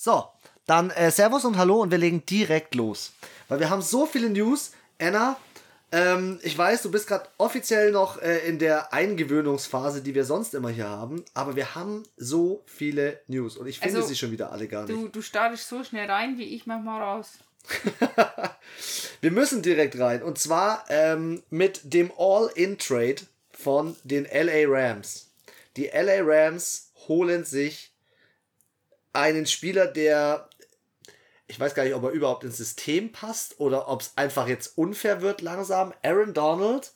So, dann äh, Servus und Hallo und wir legen direkt los. Weil wir haben so viele News. Anna, ähm, ich weiß, du bist gerade offiziell noch äh, in der Eingewöhnungsphase, die wir sonst immer hier haben, aber wir haben so viele News und ich finde Also, sie schon wieder alle gar nicht. Du, du startest so schnell rein, wie ich manchmal raus. Wir müssen direkt rein und zwar ähm, mit dem All-In-Trade von den LA Rams. Die LA Rams holen sich einen Spieler, der ich weiß gar nicht, ob er überhaupt ins System passt oder ob es einfach jetzt unfair wird langsam. Aaron Donald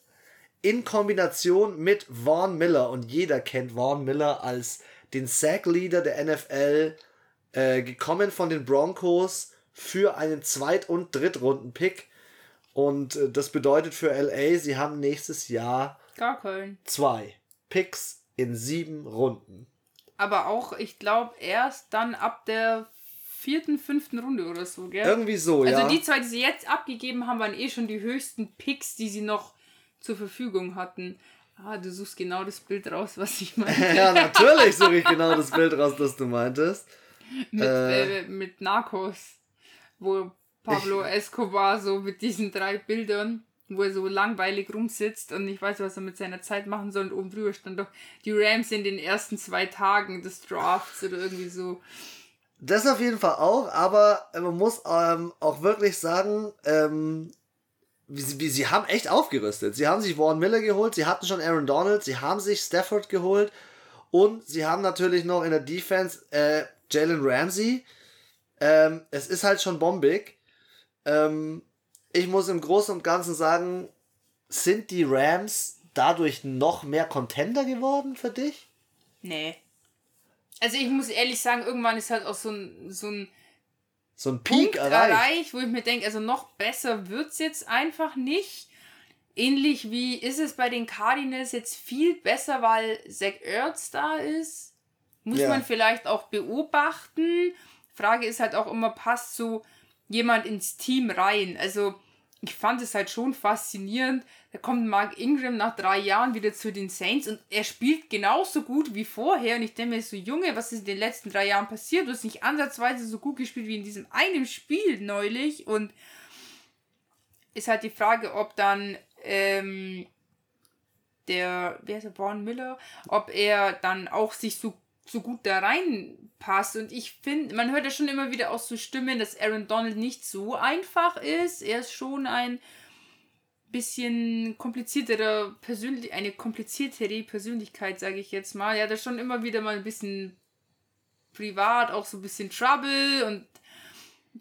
in Kombination mit Vaughn Miller und jeder kennt Vaughn Miller als den Sack-Leader der NFL, äh, gekommen von den Broncos für einen Zweit- und Drittrunden-Pick. Und äh, das bedeutet für LA, sie haben nächstes Jahr Gar Köln. zwei Picks in sieben Runden. Aber auch, ich glaube, erst dann ab der vierten, fünften Runde oder so, gell? Irgendwie so, also ja. die zwei, die sie jetzt abgegeben haben, waren eh schon die höchsten Picks, die sie noch zur Verfügung hatten. Ah, du suchst genau das Bild raus, was ich meine. ja, natürlich suche ich genau das Bild raus, das du meintest. mit, äh, mit Narcos, wo Pablo Escobar so mit diesen drei Bildern, wo er so langweilig rumsitzt und nicht weiß, was er mit seiner Zeit machen soll. Und oben drüber stand doch die Rams in den ersten zwei Tagen des Drafts oder irgendwie so. Das auf jeden Fall auch, aber man muss ähm, auch wirklich sagen, ähm, wie, sie, wie, sie haben echt aufgerüstet. Sie haben sich Warren Miller geholt, sie hatten schon Aaron Donald, sie haben sich Stafford geholt und sie haben natürlich noch in der Defense äh, Jalen Ramsey. Ähm, es ist halt schon bombig. Ähm, ich muss im Großen und Ganzen sagen, sind die Rams dadurch noch mehr Contender geworden für dich? Nee. Also ich muss ehrlich sagen, irgendwann ist halt auch so ein, so ein So ein Peak Punkt erreicht. erreicht, wo ich mir denke, also noch besser wird's jetzt einfach nicht. Ähnlich wie ist es bei den Cardinals jetzt viel besser, weil Zach Ertz da ist? Muss Ja. man vielleicht auch beobachten. Frage ist halt auch immer, passt so jemand ins Team rein? Also ich fand es halt schon faszinierend. Da kommt Mark Ingram nach drei Jahren wieder zu den Saints und er spielt genauso gut wie vorher. Und ich denke mir so, Junge, was ist in den letzten drei Jahren passiert? Du hast nicht ansatzweise so gut gespielt wie in diesem einen Spiel neulich. Und ist halt die Frage, ob dann ähm, der, wer ist der, Vaughn Miller, ob er dann auch sich so, so gut da reinpasst. Und ich finde, man hört ja schon immer wieder auch so Stimmen, dass Aaron Donald nicht so einfach ist. Er ist schon ein bisschen komplizierterer Persönlich eine kompliziertere Persönlichkeit, sage ich jetzt mal. Er hat ja schon immer wieder mal ein bisschen privat auch so ein bisschen Trouble und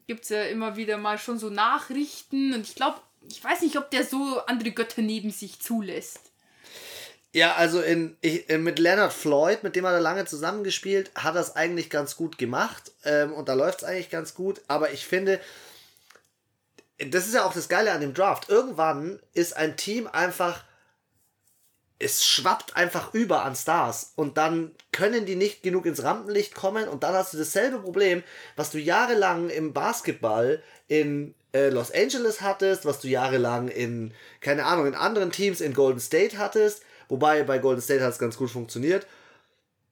gibt es ja immer wieder mal schon so Nachrichten und ich glaube, ich weiß nicht, ob der so andere Götter neben sich zulässt. Ja, also in, ich, äh, mit Leonard Floyd, mit dem hat er lange zusammengespielt, hat es eigentlich ganz gut gemacht ähm, und da läuft es eigentlich ganz gut, aber ich finde, das ist ja auch das Geile an dem Draft. Irgendwann ist ein Team einfach, es schwappt einfach über an Stars. Und dann können die nicht genug ins Rampenlicht kommen. Und dann hast du dasselbe Problem, was du jahrelang im Basketball in äh, Los Angeles hattest, was du jahrelang in, keine Ahnung, in anderen Teams in Golden State hattest, wobei bei Golden State hat es ganz gut funktioniert.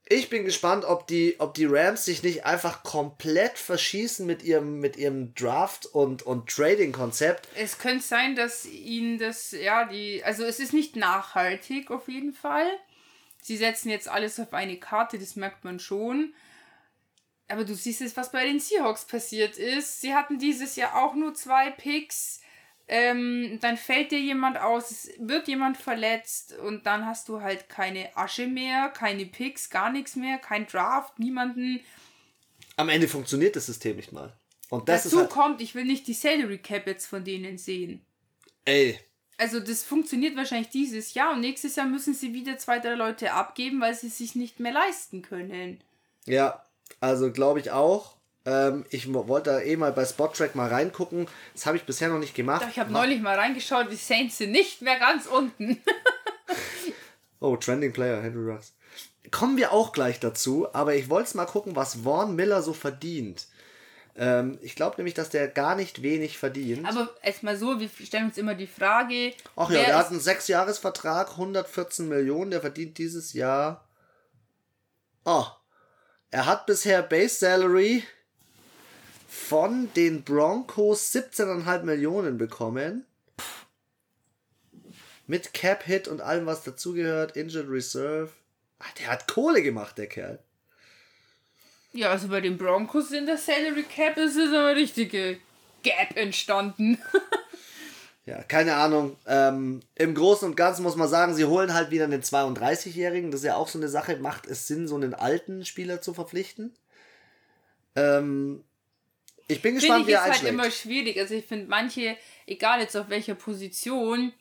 Ich bin gespannt, ob die, ob die Rams sich nicht einfach komplett verschießen mit ihrem, mit ihrem Draft- und, und Trading-Konzept. Es könnte sein, dass ihnen das, ja, die, also es ist nicht nachhaltig auf jeden Fall. Sie setzen jetzt alles auf eine Karte, das merkt man schon. Aber du siehst jetzt, was bei den Seahawks passiert ist. Sie hatten dieses Jahr auch nur zwei Picks. Ähm, dann fällt dir jemand aus, es wird jemand verletzt und dann hast du halt keine Asche mehr, keine Picks, gar nichts mehr, kein Draft, niemanden. Am Ende funktioniert das System nicht mal. Und das Dazu ist halt, kommt, ich will nicht die Salary Cap jetzt von denen sehen. ey, Also das funktioniert wahrscheinlich dieses Jahr und nächstes Jahr müssen sie wieder zwei, drei Leute abgeben, weil sie es sich nicht mehr leisten können. Ja, also glaube ich auch. Ähm, ich wollte da eh mal bei Spottrack mal reingucken. Das habe ich bisher noch nicht gemacht. Doch, ich habe neulich mal reingeschaut, die Saints sind nicht mehr ganz unten. Oh, Trending Player, Henry Ruggs. Kommen wir auch gleich dazu, aber ich wollte mal gucken, was Vaughn Miller so verdient. Ähm, ich glaube nämlich, dass der gar nicht wenig verdient. Aber erstmal so, wir stellen uns immer die Frage, Ach ja, der hat einen Sechsjahresvertrag, 114 Millionen, der verdient dieses Jahr. Oh, er hat bisher Base Salary von den Broncos 17,5 Millionen bekommen. Mit Cap Hit und allem, was dazugehört, Injured Reserve. Ah, der hat Kohle gemacht, der Kerl. Ja, also bei den Broncos in der Salary Cap ist es eine richtige Gap entstanden. Ja, keine Ahnung. Ähm, Im Großen und Ganzen muss man sagen, sie holen halt wieder einen 32-Jährigen. Das ist ja auch so eine Sache. Macht es Sinn, so einen alten Spieler zu verpflichten? Ähm, ich bin gespannt, wie er einschlägt. ist halt immer schwierig. Also ich finde manche, egal jetzt auf welcher Position,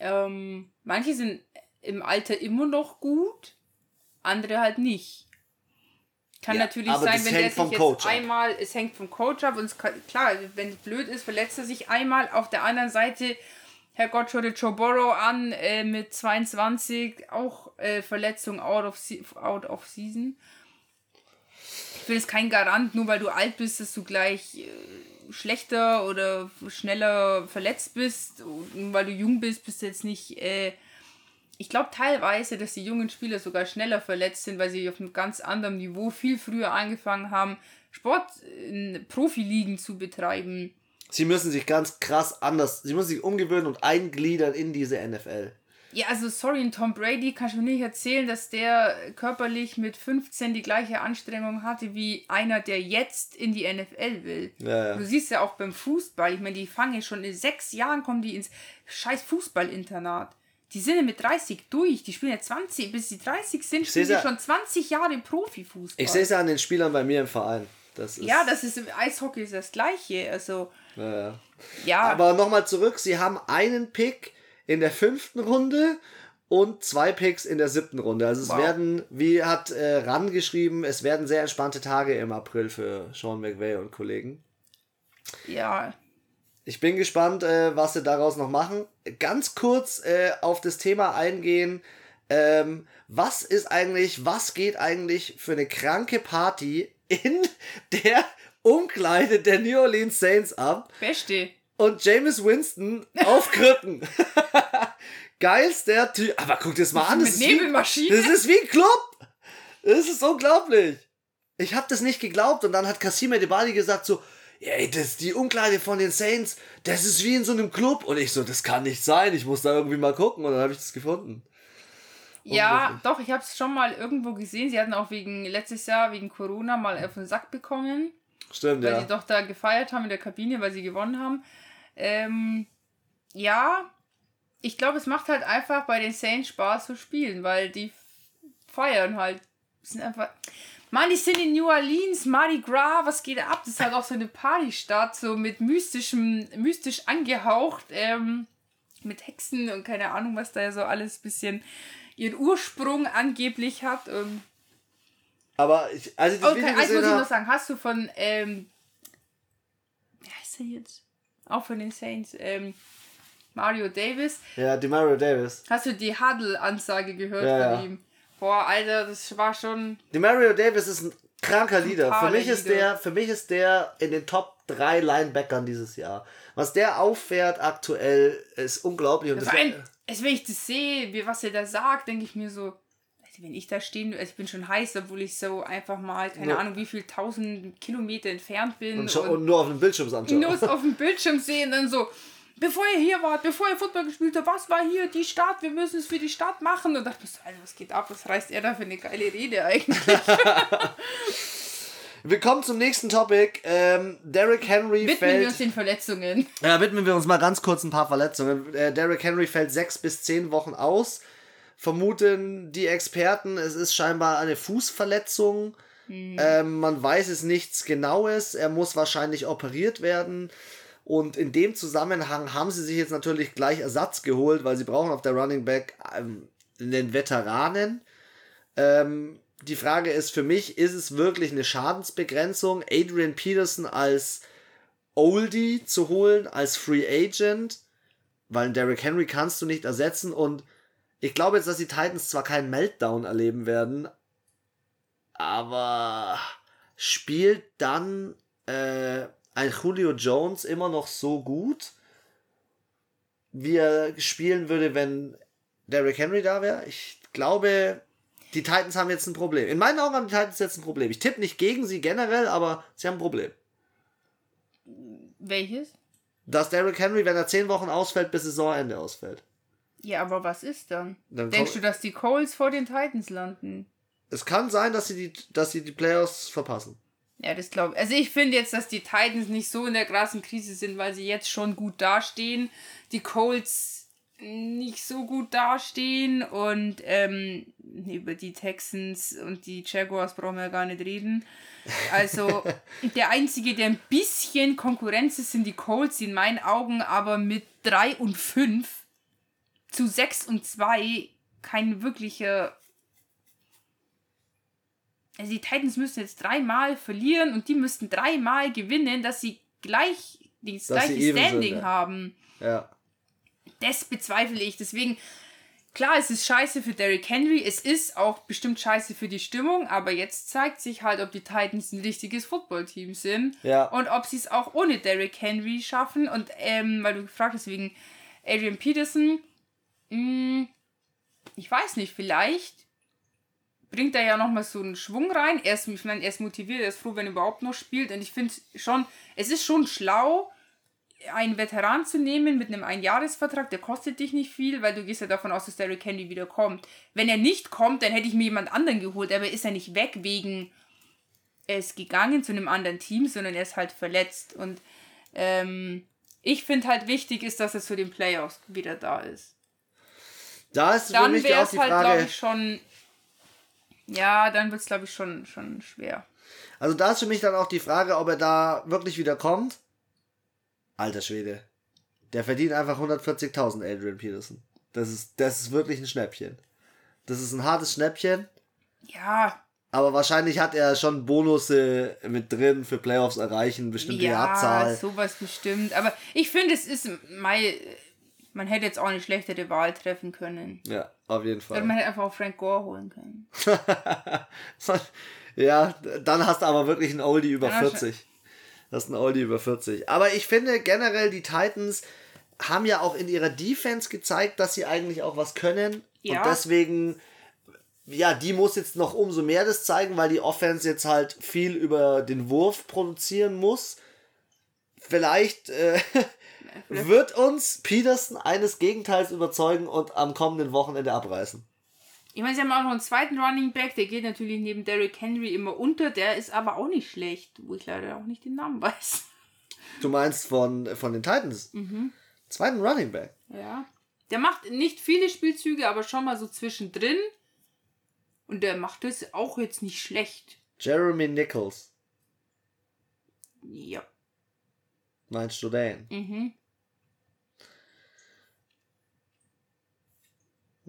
ähm, manche sind im Alter immer noch gut, andere halt nicht. Kann ja, natürlich sein, wenn der sich jetzt Coach einmal, es hängt vom Coach ab und es kann, klar, wenn es blöd ist, verletzt er sich einmal. Auf der anderen Seite, Herr Gott, schaut Joe Burrow an äh, mit 22, auch äh, Verletzung out of, out of season. Ich es kein Garant, nur weil du alt bist, dass du gleich äh, schlechter oder schneller verletzt bist. Und weil du jung bist, bist du jetzt nicht äh, ich glaube teilweise, dass die jungen Spieler sogar schneller verletzt sind, weil sie auf einem ganz anderen Niveau viel früher angefangen haben, Sport in Profiligen zu betreiben. Sie müssen sich ganz krass anders, sie müssen sich umgewöhnen und eingliedern in diese NFL. Ja, also sorry, Tom Brady kannst du mir nicht erzählen, dass der körperlich mit 15 die gleiche Anstrengung hatte wie einer, der jetzt in die NFL will. Ja, ja. Du siehst ja auch beim Fußball, ich meine, die fangen schon in sechs Jahren, kommen die ins scheiß Fußballinternat. Die sind ja mit 30 durch. Die spielen ja 20, bis sie 30 sind, spielen sie schon 20 Jahre im Profifußball. Ich sehe es ja an den Spielern bei mir im Verein. Das ist ja, das ist im Eishockey ist das Gleiche. Also, ja. ja. Aber nochmal zurück: Sie haben einen Pick in der fünften Runde und zwei Picks in der siebten Runde. Also, es wow. werden, wie hat äh, Ran geschrieben, es werden sehr entspannte Tage im April für Sean McVay und Kollegen. Ja, ich bin gespannt, äh, was sie daraus noch machen. Ganz kurz äh, auf das Thema eingehen. Ähm, was ist eigentlich, was geht eigentlich für eine kranke Party in der Umkleide der New Orleans Saints ab? Beste. Und James Winston auf Krücken. Geilster Typ. Aber guck dir das mal an. Das Mit Nebelmaschine. Wie, das ist wie ein Club. Das ist unglaublich. Ich habe das nicht geglaubt und dann hat Cassime Debali gesagt so, ey, das die Umkleide von den Saints, das ist wie in so einem Club. Und ich so, das kann nicht sein, ich muss da irgendwie mal gucken. Und dann habe ich das gefunden. Ja, doch, ich habe es schon mal irgendwo gesehen. Sie hatten auch wegen letztes Jahr wegen Corona mal auf den Sack bekommen. Stimmt, weil ja. Weil sie doch da gefeiert haben in der Kabine, weil sie gewonnen haben. Ähm, ja, ich glaube, es macht halt einfach bei den Saints Spaß zu spielen, weil die feiern halt. Sind einfach. Mann, die sind in New Orleans, Mardi Gras, was geht ab? Das ist halt auch so eine Partystadt, so mit mystischem, mystisch angehaucht, ähm, mit Hexen und keine Ahnung, was da ja so alles bisschen ihren Ursprung angeblich hat. Ähm. Aber ich, also das okay, eins muss ich noch sagen, hast du von, ähm, wie heißt er jetzt? Auch von den Saints, ähm, Mario Davis. Ja, die Mario Davis. Hast du die Huddle-Ansage gehört ja, von ihm? Boah, Alter, das war schon. Die Mario Davis ist ein kranker Leader. Für mich ist der, für mich ist der in den Top 3 Linebackern dieses Jahr. Was der auffährt aktuell, ist unglaublich. Und das ein, es, wenn ich das sehe, wie, was er da sagt, denke ich mir so, wenn ich da stehen, also ich bin schon heiß, obwohl ich so einfach mal, keine ja. Ahnung, wie viel tausend Kilometer entfernt bin. Und, und, und nur auf dem Bildschirm anschauen. Nur auf dem Bildschirm sehen, dann so, bevor ihr hier wart, bevor ihr Football gespielt habt, was war hier die Stadt? Wir müssen es für die Stadt machen. Und dachte ich so, Alter, was geht ab? Was reißt er da für eine geile Rede eigentlich? Wir kommen zum nächsten Topic. Ähm, Derrick Henry widmen fällt. Widmen wir uns den Verletzungen. Ja, widmen wir uns mal ganz kurz ein paar Verletzungen. Äh, Derrick Henry fällt sechs bis zehn Wochen aus. Vermuten die Experten, es ist scheinbar eine Fußverletzung. Mhm. Ähm, man weiß es nichts Genaues. Er muss wahrscheinlich operiert werden. Und in dem Zusammenhang haben sie sich jetzt natürlich gleich Ersatz geholt, weil sie brauchen auf der Running Back ähm, einen Veteranen. Ähm, die Frage ist für mich, ist es wirklich eine Schadensbegrenzung, Adrian Peterson als Oldie zu holen, als Free Agent? Weil Derrick Henry kannst du nicht ersetzen und ich glaube jetzt, dass die Titans zwar keinen Meltdown erleben werden, aber spielt dann äh, ein Julio Jones immer noch so gut, wie er spielen würde, wenn Derrick Henry da wäre? Ich glaube, die Titans haben jetzt ein Problem. In meinen Augen haben die Titans jetzt ein Problem. Ich tippe nicht gegen sie generell, aber sie haben ein Problem. Welches? Dass Derrick Henry, wenn er zehn Wochen ausfällt, bis Saisonende ausfällt. Ja, aber was ist dann? Dann Denkst du, dass die Coles vor den Titans landen? Es kann sein, dass sie die, dass sie die Playoffs verpassen. Ja, das glaube ich. Also ich finde jetzt, dass die Titans nicht so in der krassen Krise sind, weil sie jetzt schon gut dastehen. Die Colts nicht so gut dastehen und ähm, über die Texans und die Jaguars brauchen wir ja gar nicht reden. Also der einzige, der ein bisschen Konkurrenz ist, sind die Colts, in meinen Augen aber mit 3 und 5 zu 6 und 2 kein wirklicher also die Titans müssen jetzt dreimal verlieren und die müssten dreimal gewinnen, dass sie gleich das Dass gleiche even sind, Standing ja. haben. Ja. Das bezweifle ich. Deswegen, klar, es ist scheiße für Derrick Henry, es ist auch bestimmt scheiße für die Stimmung, aber jetzt zeigt sich halt, ob die Titans ein richtiges Footballteam sind Ja. und ob sie es auch ohne Derrick Henry schaffen. Und ähm, weil du gefragt hast wegen Adrian Peterson, ich weiß nicht, vielleicht bringt er ja nochmal so einen Schwung rein. Er ist, ich meine, er ist motiviert, er ist froh, wenn er überhaupt noch spielt. Und ich finde schon, es ist schon schlau, einen Veteran zu nehmen mit einem Einjahresvertrag, der kostet dich nicht viel, weil du gehst ja davon aus, dass Derrick Henry wieder kommt. Wenn er nicht kommt, dann hätte ich mir jemand anderen geholt, aber ist er nicht weg wegen, er ist gegangen zu einem anderen Team, sondern er ist halt verletzt. Und ähm, ich finde halt wichtig ist, dass er zu den Playoffs wieder da ist. Da ist für Dann mich wäre auch es die halt, glaube Frage. ich, schon. Ja, dann wird es, glaube ich, schon, schon schwer. Also da ist für mich dann auch die Frage, ob er da wirklich wieder kommt. Alter Schwede. Der verdient einfach 140.000, Adrian Peterson. Das ist, das ist wirklich ein Schnäppchen. Das ist ein hartes Schnäppchen. Ja, Aber wahrscheinlich hat er schon Bonusse mit drin für Playoffs erreichen, bestimmte ja, Jahrzahl. sowas bestimmt. Aber ich finde, es ist. Mei, man hätte jetzt auch eine schlechtere Wahl treffen können. Ja, auf jeden Oder Fall. man hätte einfach auch Frank Gore holen können. ja, dann hast du aber wirklich einen Oldie über Dann hast du- 40. Das ist ein Oldie über 40. Aber ich finde generell, die Titans haben ja auch in ihrer Defense gezeigt, dass sie eigentlich auch was können. Ja. Und deswegen, ja, die muss jetzt noch umso mehr das zeigen, weil die Offense jetzt halt viel über den Wurf produzieren muss. Vielleicht äh, wird uns Peterson eines Gegenteils überzeugen und am kommenden Wochenende abreißen. Ich meine, sie haben auch noch einen zweiten Running Back, der geht natürlich neben Derrick Henry immer unter, der ist aber auch nicht schlecht, wo ich leider auch nicht den Namen weiß. Du meinst von, von den Titans? Mhm. Zweiten Running Back. Ja. Der macht nicht viele Spielzüge, aber schon mal so zwischendrin. Und der macht es auch jetzt nicht schlecht. Jeremy Nichols. Ja. Meinst du den? Mhm.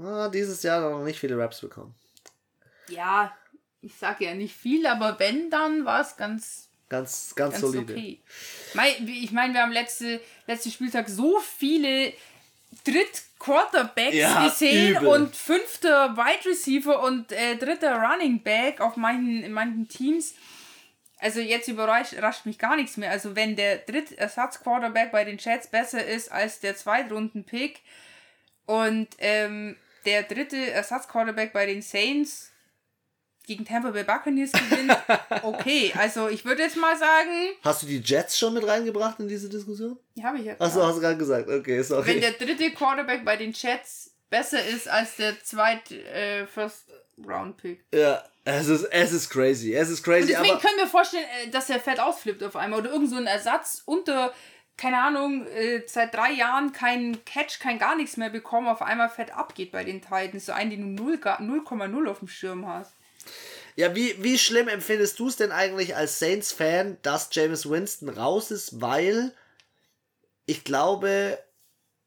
Ah, dieses Jahr noch nicht viele Raps bekommen. Ja, ich sage ja nicht viel, aber wenn, dann war es ganz, Ganz, ganz, ganz solide. okay. Ich meine, wir haben letzte, letzten Spieltag so viele Dritt-Quarterbacks Ja, gesehen übel. und fünfter Wide Receiver und äh, dritter Running Back auf manchen, in manchen Teams. Also jetzt überrascht rascht mich gar nichts mehr. Also wenn der Drittersatz-Quarterback bei den Jets besser ist als der Zweitrunden-Pick und ähm, der dritte Ersatz-Quarterback bei den Saints gegen Tampa Bay Buccaneers gewinnt, okay. Also ich würde jetzt mal sagen, Hast du die Jets schon mit reingebracht in diese Diskussion? die habe ich ja Achso, hast du gerade gesagt. Okay, sorry. Wenn der dritte Quarterback bei den Jets besser ist als der zweit äh, First Round Pick. ja, es ist, es ist crazy. Es ist Und crazy, deswegen aber. können wir vorstellen, äh, dass er fett ausflippt auf einmal oder irgend so ein Ersatz unter keine Ahnung, äh, seit drei Jahren kein Catch, kein gar nichts mehr bekommen, auf einmal fett abgeht bei den Titans. So einen, den du 0 ga- 0,0 auf dem Schirm hast. Ja, wie, wie schlimm empfindest du es denn eigentlich als Saints-Fan, dass James Winston raus ist, weil ich glaube,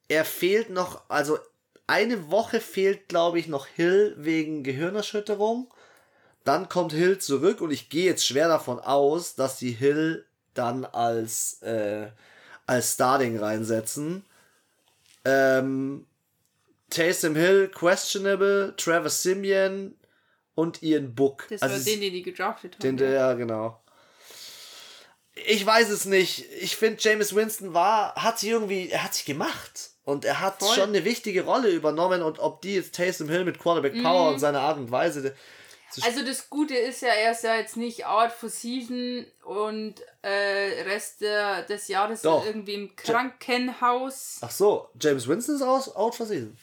er fehlt noch, also eine Woche fehlt, glaube ich, noch Hill wegen Gehirnerschütterung. Dann kommt Hill zurück und ich gehe jetzt schwer davon aus, dass die Hill dann als, äh, als Starting reinsetzen. Ähm, Taysom Hill, questionable, Trevor Simeon und Ian Book. Das Also war den, den die gedraftet haben. den, der, ja, genau. Ich weiß es nicht. Ich finde, James Winston war, hat sich irgendwie, er hat sich gemacht. Und er hat Voll. schon eine wichtige Rolle übernommen. Und ob die jetzt Taysom Hill mit Quarterback Power Mhm. und seiner Art und Weise, Also das Gute ist ja, er ist ja jetzt nicht out for season und äh, Rest der, des Jahres Doch. irgendwie im Krankenhaus. Ach so, James Winston ist aus, out for season.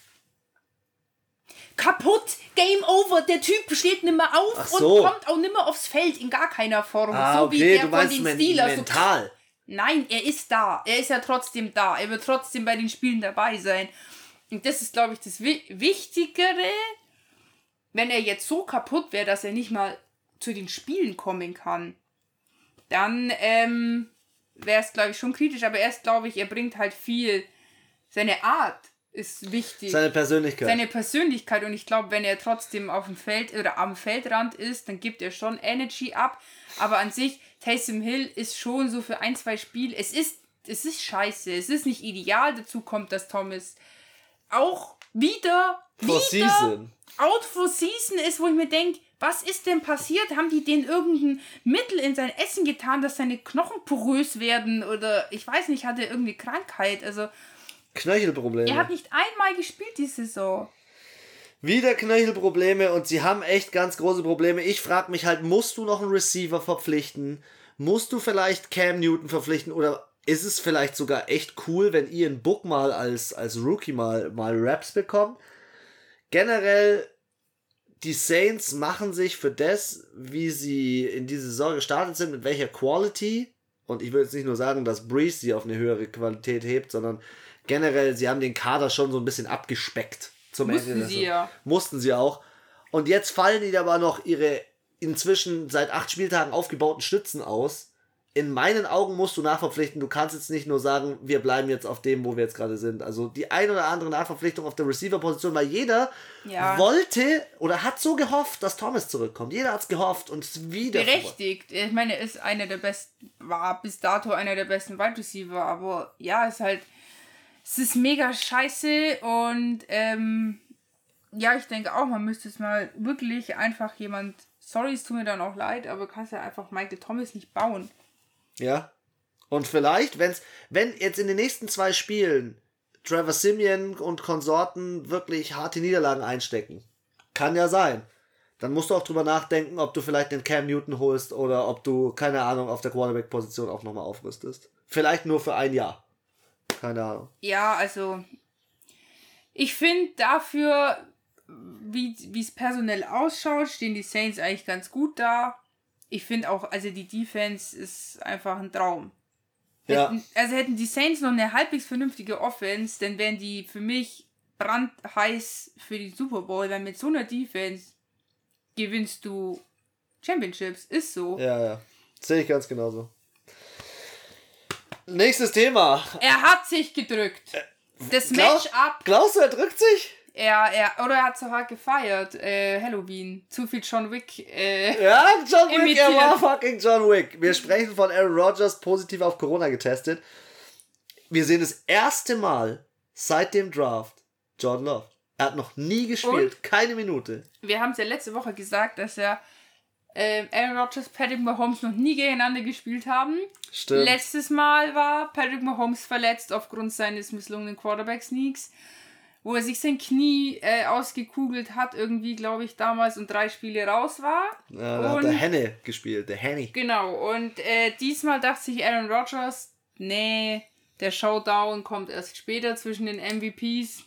Kaputt, Game over, der Typ steht nimmer auf so. und kommt auch nimmer aufs Feld in gar keiner Form. Ah, so wie okay, der du von meinst den men Steelers. So mental. Nein, er ist da. Er ist ja trotzdem da. Er wird trotzdem bei den Spielen dabei sein. Und das ist, glaube ich, das Wi Wichtigere, wenn er jetzt so kaputt wäre, dass er nicht mal zu den Spielen kommen kann. Dann ähm, wäre es, glaube ich, schon kritisch. Aber er ist, glaube ich, er bringt halt viel. Seine Art ist wichtig. Seine Persönlichkeit. Seine Persönlichkeit und ich glaube, wenn er trotzdem auf dem Feld oder am Feldrand ist, dann gibt er schon Energy ab. Aber an sich, Taysom Hill ist schon so für ein, zwei Spiele. Es ist, es ist scheiße. Es ist nicht ideal. Dazu kommt, dass Thomas auch wieder, For wieder season. out for season ist, wo ich mir denke, was ist denn passiert? Haben die den irgendein Mittel in sein Essen getan, dass seine Knochen porös werden? Oder ich weiß nicht, hat er irgendeine Krankheit? Also, Knöchelprobleme. er hat nicht einmal gespielt die Saison. Wieder Knöchelprobleme und sie haben echt ganz große Probleme. Ich frage mich halt, musst du noch einen Receiver verpflichten? Musst du vielleicht Cam Newton verpflichten? Oder ist es vielleicht sogar echt cool, wenn Ian Book mal als, als Rookie mal, mal Raps bekommt? Generell, die Saints machen sich für das, wie sie in diese Saison gestartet sind, mit welcher Quality, und ich will jetzt nicht nur sagen, dass Breeze sie auf eine höhere Qualität hebt, sondern generell, sie haben den Kader schon so ein bisschen abgespeckt. Zum Mussten Ende sie ja. Mussten sie auch. Und jetzt fallen ihnen aber noch ihre inzwischen seit acht Spieltagen aufgebauten Stützen aus. In meinen Augen musst du nachverpflichten. Du kannst jetzt nicht nur sagen, wir bleiben jetzt auf dem, wo wir jetzt gerade sind. Also die ein oder andere Nachverpflichtung auf der Receiver-Position, weil jeder Ja. wollte oder hat so gehofft, dass Thomas zurückkommt. Jeder hat es gehofft und es wieder. Berechtigt. Ich meine, er ist einer der besten, war bis dato einer der besten Wide Receiver, aber ja, ist halt, es ist mega scheiße und ähm, ja, ich denke auch, man müsste es mal wirklich einfach jemand, sorry, es tut mir dann auch leid, aber kannst ja einfach Michael Thomas nicht bauen. Ja. Und vielleicht, wenn's, wenn jetzt in den nächsten zwei Spielen Trevor Simeon und Konsorten wirklich harte Niederlagen einstecken, kann ja sein. Dann musst du auch drüber nachdenken, ob du vielleicht den Cam Newton holst oder ob du, keine Ahnung, auf der Quarterback-Position auch nochmal aufrüstest. Vielleicht nur für ein Jahr. Keine Ahnung. Ja, also ich finde dafür, wie es personell ausschaut, stehen die Saints eigentlich ganz gut da. Ich finde auch, also die Defense ist einfach ein Traum. Ja. Hätten, also hätten die Saints noch eine halbwegs vernünftige Offense, dann wären die für mich brandheiß für die Super Bowl, weil mit so einer Defense gewinnst du Championships. Ist so. Ja, ja. Sehe ich ganz genauso. Nächstes Thema. Er hat sich gedrückt. Das Glaub- Matchup Glaubst du, er drückt sich? Er, er, oder er hat so hart gefeiert, äh, Halloween. Zu viel John Wick. Äh, Ja, John Wick, er Imitiert. war fucking John Wick. Wir sprechen von Aaron Rodgers, positiv auf Corona getestet. Wir sehen das erste Mal seit dem Draft John Love. Er hat noch nie gespielt, keine Minute. wir haben es ja letzte Woche gesagt, dass er äh, Aaron Rodgers, Patrick Mahomes noch nie gegeneinander gespielt haben. Stimmt. Letztes Mal war Patrick Mahomes verletzt aufgrund seines misslungenen Quarterback-Sneaks, wo er sich sein Knie äh, ausgekugelt hat, irgendwie, glaube ich, damals und drei Spiele raus war. ja, da hat und- der Henne gespielt, der Henny. Genau, und äh, diesmal dachte sich Aaron Rodgers, nee, der Showdown kommt erst später zwischen den MVPs.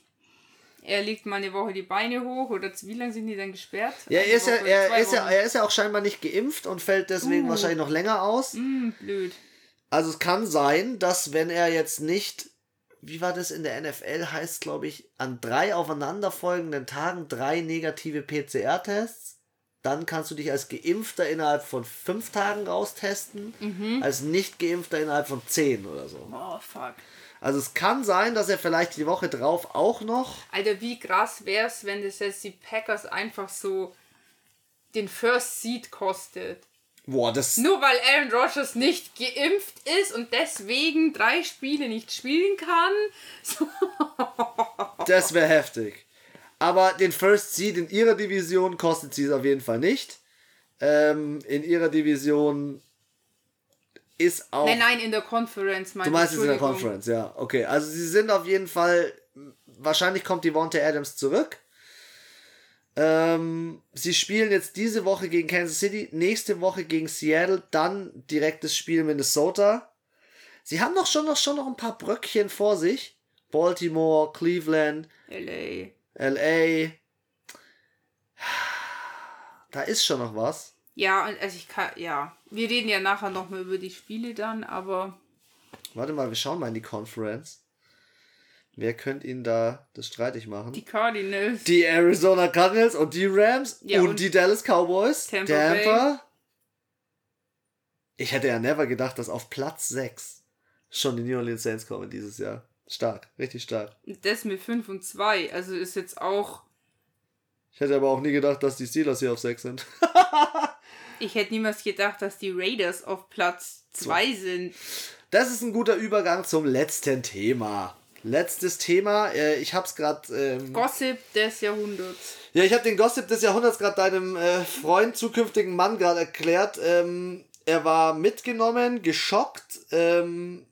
Er legt mal eine Woche die Beine hoch oder wie lange sind die dann gesperrt? Ja, er ist ja, er, ist ja, er ist ja auch scheinbar nicht geimpft und fällt deswegen Uh. wahrscheinlich noch länger aus. Hm, blöd. Also es kann sein, dass wenn er jetzt nicht, wie war das in der NFL, heißt glaube ich, an drei aufeinanderfolgenden Tagen drei negative PCR-Tests, dann kannst du dich als Geimpfter innerhalb von fünf Tagen raustesten, Mhm. als nicht Geimpfter innerhalb von zehn oder so. Oh, fuck. Also es kann sein, dass er vielleicht die Woche drauf auch noch, Alter, wie krass wär's, wenn das jetzt die Packers einfach so den First Seed kostet. boah, das, Nur weil Aaron Rodgers nicht geimpft ist und deswegen drei Spiele nicht spielen kann. So. das wäre heftig. Aber den First Seed in ihrer Division kostet sie es auf jeden Fall nicht. Ähm, in ihrer Division ist auch. Nein, nein, in der Conference, Du meinst jetzt in der. Conference, ja. Okay, also sie sind auf jeden Fall. Wahrscheinlich kommt die Devontae Adams zurück. Ähm, sie spielen jetzt diese Woche gegen Kansas City, nächste Woche gegen Seattle, dann direktes Spiel Minnesota. Sie haben doch schon noch, schon noch ein paar Bröckchen vor sich. Baltimore, Cleveland, LA. LA. Da ist schon noch was. Ja, und also ich kann, ja. Wir reden ja nachher nochmal über die Spiele dann, aber Warte mal, wir schauen mal in die Conference. Wer könnte ihnen da das streitig machen? die Cardinals. Die Arizona Cardinals und die Rams Ja, und, und die Dallas Cowboys. Tampa Tampa. Ich hätte ja never gedacht, dass auf Platz 6 schon die New Orleans Saints kommen dieses Jahr. Stark, richtig stark. Das mit 5 und 2. Also ist jetzt auch. Ich hätte aber auch nie gedacht, dass die Steelers hier auf 6 sind. Ich hätte niemals gedacht, dass die Raiders auf Platz 2 sind. Das ist ein guter Übergang zum letzten Thema. Letztes Thema, äh, ich hab's gerade. Ähm, Gossip des Jahrhunderts. Ja, ich habe den Gossip des Jahrhunderts gerade deinem äh, Freund, zukünftigen Mann gerade erklärt. Ähm, er war mitgenommen, geschockt. Ähm,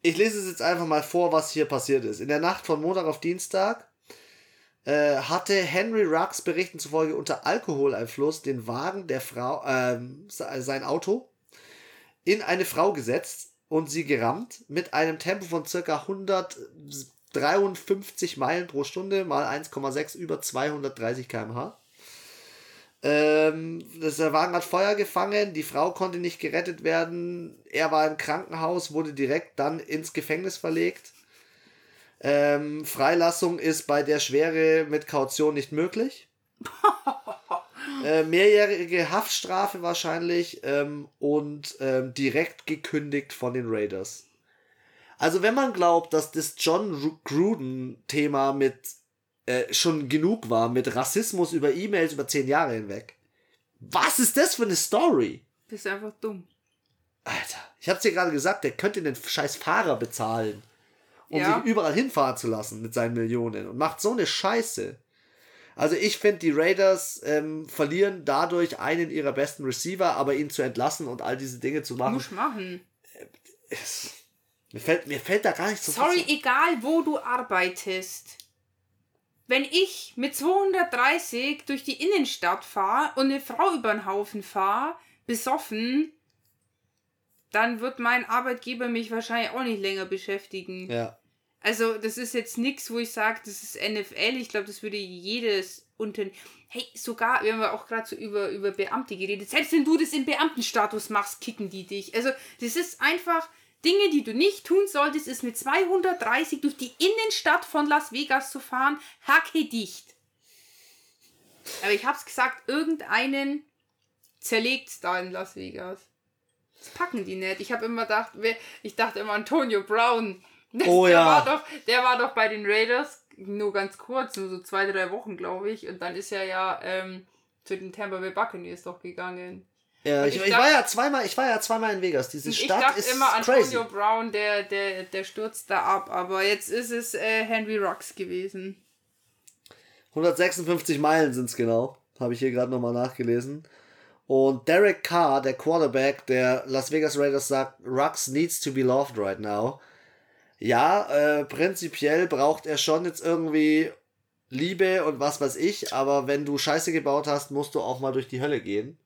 ich lese es jetzt einfach mal vor, was hier passiert ist. In der Nacht von Montag auf Dienstag äh, hatte Henry Rux Berichten zufolge unter Alkoholeinfluss den Wagen der Frau, se- sein Auto, in eine Frau gesetzt und sie gerammt mit einem Tempo von circa 153 Meilen pro Stunde mal 1,6 über 230 km/h. Ähm, der Wagen hat Feuer gefangen, die Frau konnte nicht gerettet werden, er war im Krankenhaus, wurde direkt dann ins Gefängnis verlegt. Ähm, Freilassung ist bei der Schwere mit Kaution nicht möglich. äh, mehrjährige Haftstrafe wahrscheinlich ähm, und ähm, direkt gekündigt von den Raiders. Also wenn man glaubt, dass das John Ru- Gruden-Thema mit äh, schon genug war, mit Rassismus über E-Mails über zehn Jahre hinweg. Was ist das für eine Story? Das ist einfach dumm. Alter, ich hab's dir gerade gesagt, der könnte den scheiß Fahrer bezahlen, um Ja. sich überall hinfahren zu lassen mit seinen Millionen und macht so eine Scheiße. Also ich finde, die Raiders ähm, verlieren dadurch einen ihrer besten Receiver, aber ihn zu entlassen und all diese Dinge zu machen, Muss machen. ist, mir, fällt, mir fällt da gar nicht so Sorry, zu- egal wo du arbeitest. Wenn ich mit 230 durch die Innenstadt fahre und eine Frau über den Haufen fahre, besoffen, dann wird mein Arbeitgeber mich wahrscheinlich auch nicht länger beschäftigen. Ja. Also, das ist jetzt nichts, wo ich sage, das ist NFL. Ich glaube, das würde jedes Unternehmen. Hey, sogar, wir haben ja auch gerade so über, über Beamte geredet. Selbst wenn du das im Beamtenstatus machst, kicken die dich. Also, das ist einfach Dinge, die du nicht tun solltest, ist mit 230 durch die Innenstadt von Las Vegas zu fahren. Hacke dicht. Aber ich hab's gesagt, irgendeinen zerlegt's da in Las Vegas. Das packen die nicht. Ich habe immer gedacht, ich dachte immer Antonio Brown. Oh der ja. War doch, der war doch bei den Raiders nur ganz kurz, nur so zwei, drei Wochen, glaube ich. Und dann ist er ja ähm, zu den Tampa Bay Buccaneers doch gegangen. Ja, ich, ich ich, war ja zweimal, ich war ja zweimal in Vegas. Diese Und ich Stadt dachte ist immer, Antonio crazy. Brown, der, der, der stürzt da ab. Aber jetzt ist es äh, Henry Rocks gewesen. 156 Meilen sind es genau. Habe ich hier gerade nochmal nachgelesen. Und Derek Carr, der Quarterback der Las Vegas Raiders, sagt, Rux needs to be loved right now. Ja, äh, prinzipiell braucht er schon jetzt irgendwie Liebe und was weiß ich, aber wenn du Scheiße gebaut hast, musst du auch mal durch die Hölle gehen.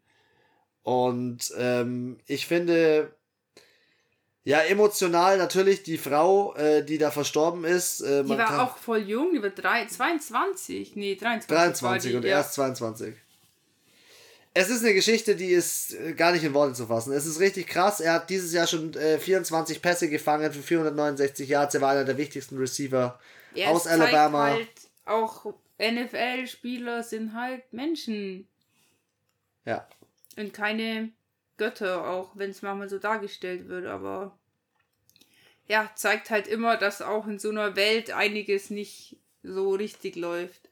Und ähm, ich finde, ja, emotional natürlich die Frau, äh, die da verstorben ist. Äh, Die war auch voll jung, die war drei, 22. Nee, 23. 23 war die, und ja. erst 22. Es ist eine Geschichte, die ist äh, gar nicht in Worte zu fassen. Es ist richtig krass. Er hat dieses Jahr schon äh, 24 Pässe gefangen für 469 Yards. Er war einer der wichtigsten Receiver Ja, aus Alabama. Halt auch NFL-Spieler sind halt Menschen Ja. und keine Götter, auch wenn es manchmal so dargestellt wird, aber ja, zeigt halt immer, dass auch in so einer Welt einiges nicht so richtig läuft.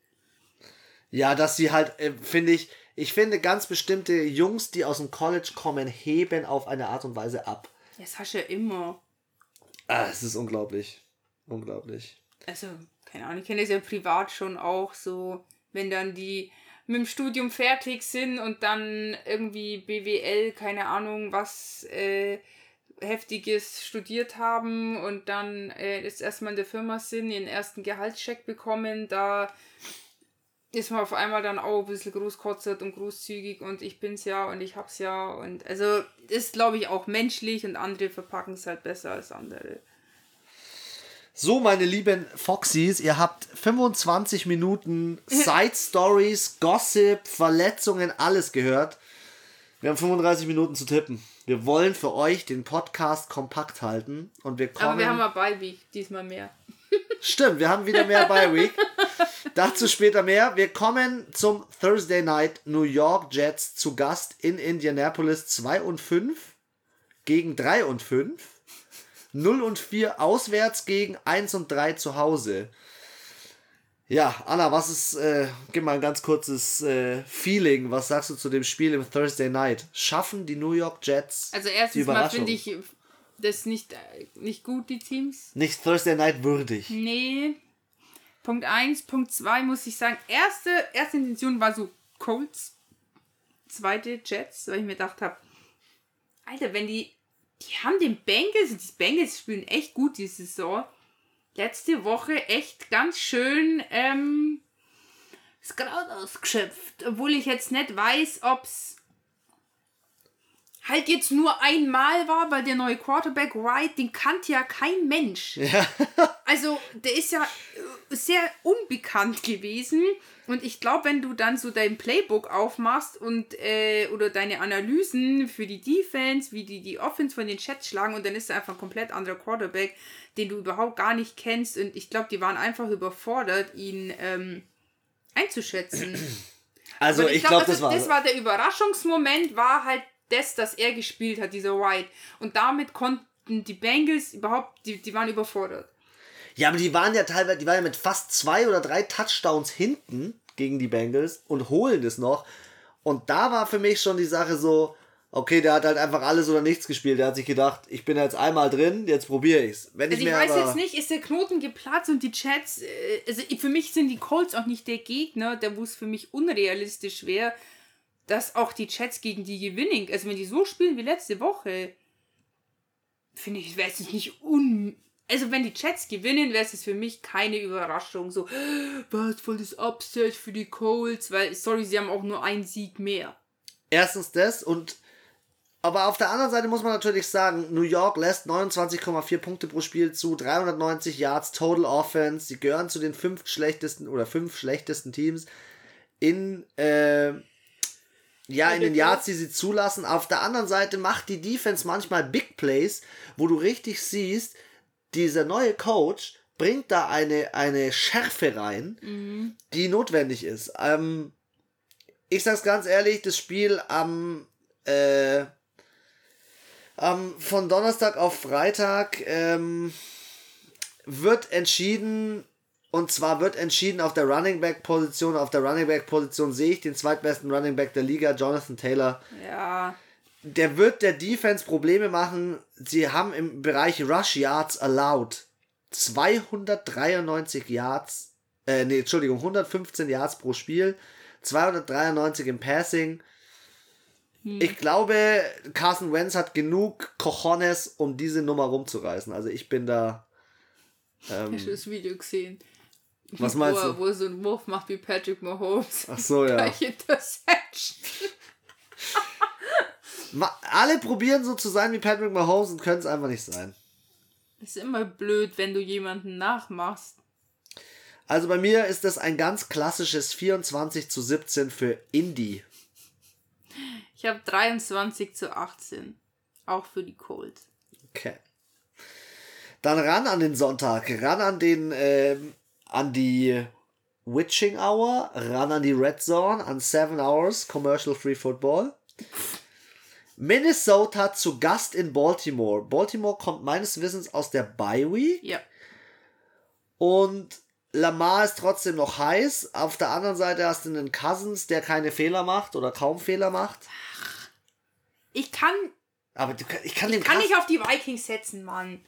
Ja, dass sie halt, äh, finde ich, ich finde ganz bestimmte Jungs, die aus dem College kommen, heben auf eine Art und Weise ab. Das hast du ja immer. Ah, es ist unglaublich. Unglaublich. Also, keine Ahnung, ich kenne das ja privat schon auch so, wenn dann die mit dem Studium fertig sind und dann irgendwie BWL, keine Ahnung, was äh, Heftiges studiert haben und dann äh, jetzt erstmal in der Firma sind, ihren ersten Gehaltscheck bekommen, da ist man auf einmal dann auch ein bisschen großkotzert und großzügig und ich bin's ja und ich hab's ja und also ist glaube ich auch menschlich und andere verpacken es halt besser als andere. So, meine lieben Foxys, ihr habt 25 Minuten Side Stories, Gossip, Verletzungen, alles gehört. Wir haben 35 Minuten zu tippen. Wir wollen für euch den Podcast kompakt halten und wir kommen. Aber wir haben mal bei Week diesmal mehr. Stimmt, wir haben wieder mehr Bye Week. Dazu später mehr. Wir kommen zum Thursday Night New York Jets zu Gast in Indianapolis 2 und 5 gegen 3 und 5. 0 und 4 auswärts gegen 1 und 3 zu Hause. Ja, Anna, was ist, äh, gib mal ein ganz kurzes äh, Feeling. Was sagst du zu dem Spiel im Thursday Night? Schaffen die New York Jets Also erstens mal finde ich das nicht, äh, nicht gut, die Teams. Nicht Thursday Night würdig. Nee. Punkt 1. Punkt 2 muss ich sagen, erste, erste Intention war so Colts. Zweite Jets, weil ich mir gedacht habe, Alter, wenn die, die haben den Bengals, die Bengals spielen echt gut diese Saison. Letzte Woche echt ganz schön ähm, das Kraut ausgeschöpft. Obwohl ich jetzt nicht weiß, ob's halt jetzt nur einmal war, weil der neue Quarterback Wright, den kannte ja kein Mensch. Also, der ist ja äh, sehr unbekannt gewesen. Und ich glaube, wenn du dann so dein Playbook aufmachst und äh, oder deine Analysen für die Defense, wie die die Offense von den Chats schlagen und dann ist er einfach ein komplett anderer Quarterback, den du überhaupt gar nicht kennst. Und ich glaube, die waren einfach überfordert, ihn ähm, einzuschätzen. Also, Und ich glaub, glaube, das war. das war der Überraschungsmoment, war halt das, dass er gespielt hat, dieser White. Und damit konnten die Bengals überhaupt, die, die waren überfordert. Ja, aber die waren ja teilweise, die waren ja mit fast zwei oder drei Touchdowns hinten gegen die Bengals und holen das noch. Und da war für mich schon die Sache so, okay, der hat halt einfach alles oder nichts gespielt. Der hat sich gedacht, ich bin jetzt einmal drin, jetzt probiere ich's. Wenn Also ich ich weiß jetzt nicht, ist der Knoten geplatzt und die Chats, äh, also für mich sind die Colts auch nicht der Gegner, der wo es für mich unrealistisch wäre, dass auch die Chats gegen die gewinnen. Also wenn die so spielen wie letzte Woche, finde ich, wäre es nicht un... Also wenn die Chats gewinnen, wäre es für mich keine Überraschung. So, was voll das Upset für die Colts, weil, sorry, sie haben auch nur einen Sieg mehr. erstens das und aber auf der anderen Seite muss man natürlich sagen, New York lässt 29,4 Punkte pro Spiel zu, 390 Yards Total Offense. Sie gehören zu den fünf schlechtesten oder fünf schlechtesten Teams in äh, ja, in den Yards, die sie zulassen. Auf der anderen Seite macht die Defense manchmal Big Plays, wo du richtig siehst, dieser neue Coach bringt da eine, eine Schärfe rein, die notwendig ist. Ähm, ich sag's ganz ehrlich, das Spiel am, äh, am von Donnerstag auf Freitag ähm, wird entschieden und zwar wird entschieden auf der Running Back Position. Auf der Running Back Position sehe ich den zweitbesten Running Back der Liga, Jonathan Taylor. Ja, Der wird der Defense Probleme machen. Sie haben im Bereich Rush Yards allowed 293 Yards, äh, nee, Entschuldigung, 115 Yards pro Spiel, 293 im Passing. Ich glaube, Carson Wentz hat genug Cojones, um diese Nummer rumzureißen. Also ich bin da. Ähm, hast du das Video gesehen? Was meinst wo, du? Wo er so einen Wurf macht wie Patrick Mahomes. Ach so, ja. Alle probieren so zu sein wie Patrick Mahomes und können es einfach nicht sein. Ist immer blöd, wenn du jemanden nachmachst. Also bei mir ist das ein ganz klassisches 24 zu 17 für Indy. Ich habe 23 zu 18. Auch für die Colts. Okay. Dann ran an den Sonntag, ran an den, ähm, an die Witching Hour, ran an die Red Zone, an 7 Hours Commercial Free Football. Minnesota zu Gast in Baltimore. Baltimore kommt meines Wissens aus der Bye Week Ja. und Lamar ist trotzdem noch heiß. Auf der anderen Seite hast du einen Cousins, der keine Fehler macht oder kaum Fehler macht. Ich kann, Aber du, kann- ich kann dem kann Cousins- nicht auf die Vikings setzen, Mann.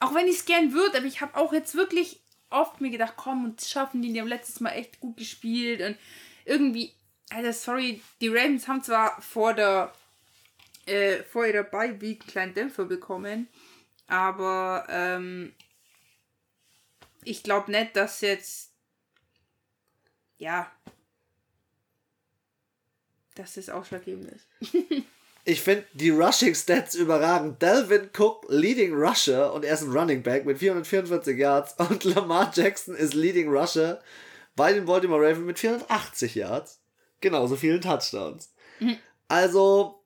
Auch wenn ich es gern würde, aber ich habe auch jetzt wirklich oft mir gedacht, komm, und schaffen die, die haben letztes Mal echt gut gespielt und irgendwie, Alter, sorry, die Ravens haben zwar vor der, äh, vor ihrer Bye Week einen kleinen Dämpfer bekommen, aber ähm, ich glaube nicht, dass jetzt ja. Dass das ausschlaggebend ist. Ich finde die Rushing Stats überragend. Delvin Cook leading Rusher und er ist ein Running Back mit 444 Yards und Lamar Jackson ist leading Rusher bei den Baltimore Ravens mit 480 Yards. Genauso vielen Touchdowns. Also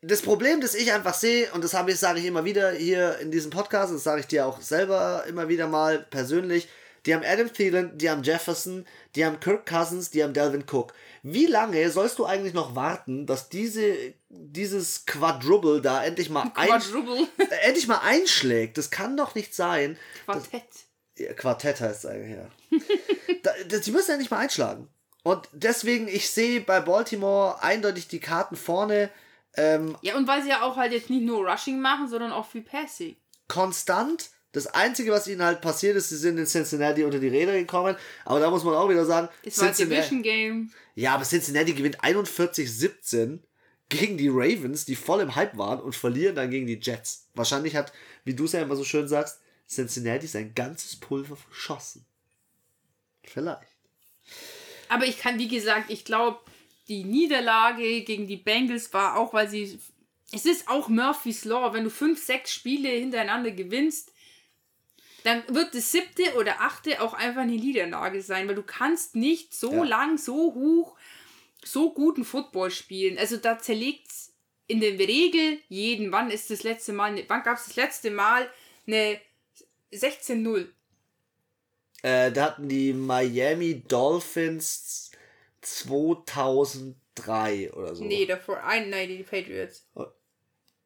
das Problem, das ich einfach sehe, und das habe ich, sage ich immer wieder hier in diesem Podcast, das sage ich dir auch selber immer wieder mal persönlich, die haben Adam Thielen, die haben Jefferson, die haben Kirk Cousins, die haben Delvin Cook. Wie lange sollst du eigentlich noch warten, dass diese, dieses Quadruple da endlich mal, ein, äh, endlich mal einschlägt? Das kann doch nicht sein. Quartett. Ja, Quartett heißt es eigentlich, ja. da, das, die müssen endlich mal einschlagen. Und deswegen, ich sehe bei Baltimore eindeutig die Karten vorne. Ähm, Ja, und weil sie ja auch halt jetzt nicht nur Rushing machen, sondern auch viel Passing. konstant. Das Einzige, was ihnen halt passiert ist, sie sind in Cincinnati unter die Räder gekommen. Aber da muss man auch wieder sagen, Das war ein Cincinnati, Division Game. ja, aber Cincinnati gewinnt 41-17 gegen die Ravens, die voll im Hype waren und verlieren dann gegen die Jets. Wahrscheinlich hat, wie du es ja immer so schön sagst, Cincinnati sein ganzes Pulver verschossen. Vielleicht. Aber ich kann, wie gesagt, ich glaube, die Niederlage gegen die Bengals war auch, weil sie. Es ist auch Murphy's Law. Wenn du fünf, sechs Spiele hintereinander gewinnst, dann wird das siebte oder achte auch einfach eine Niederlage sein, weil du kannst nicht so Ja. lang, so hoch, so guten Football spielen. Also da zerlegt in der Regel jeden. Wann ist das letzte Mal, eine- wann gab es das letzte Mal eine 16-0? Äh, da hatten die Miami Dolphins 2003 oder so. Nee, davor, ein, nein, die Patriots.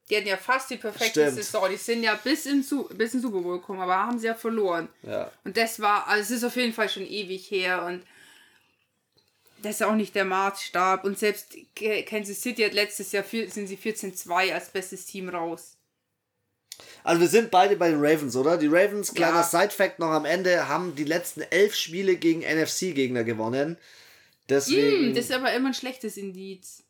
Die hatten ja fast die perfekte Stimmt. Saison. Die sind ja bis in, Su bis in Super Bowl gekommen, aber haben sie ja verloren. Ja. Und das war, also es ist auf jeden Fall schon ewig her und das ist auch nicht der Maßstab. Und selbst Kansas City hat letztes Jahr, vier, sind sie 14-2 als bestes Team raus. Also wir sind beide bei den Ravens, oder? Die Ravens, kleiner Ja. Side-Fact noch am Ende, haben die letzten elf Spiele gegen NFC-Gegner gewonnen. Deswegen. Hm, das ist aber immer ein schlechtes Indiz.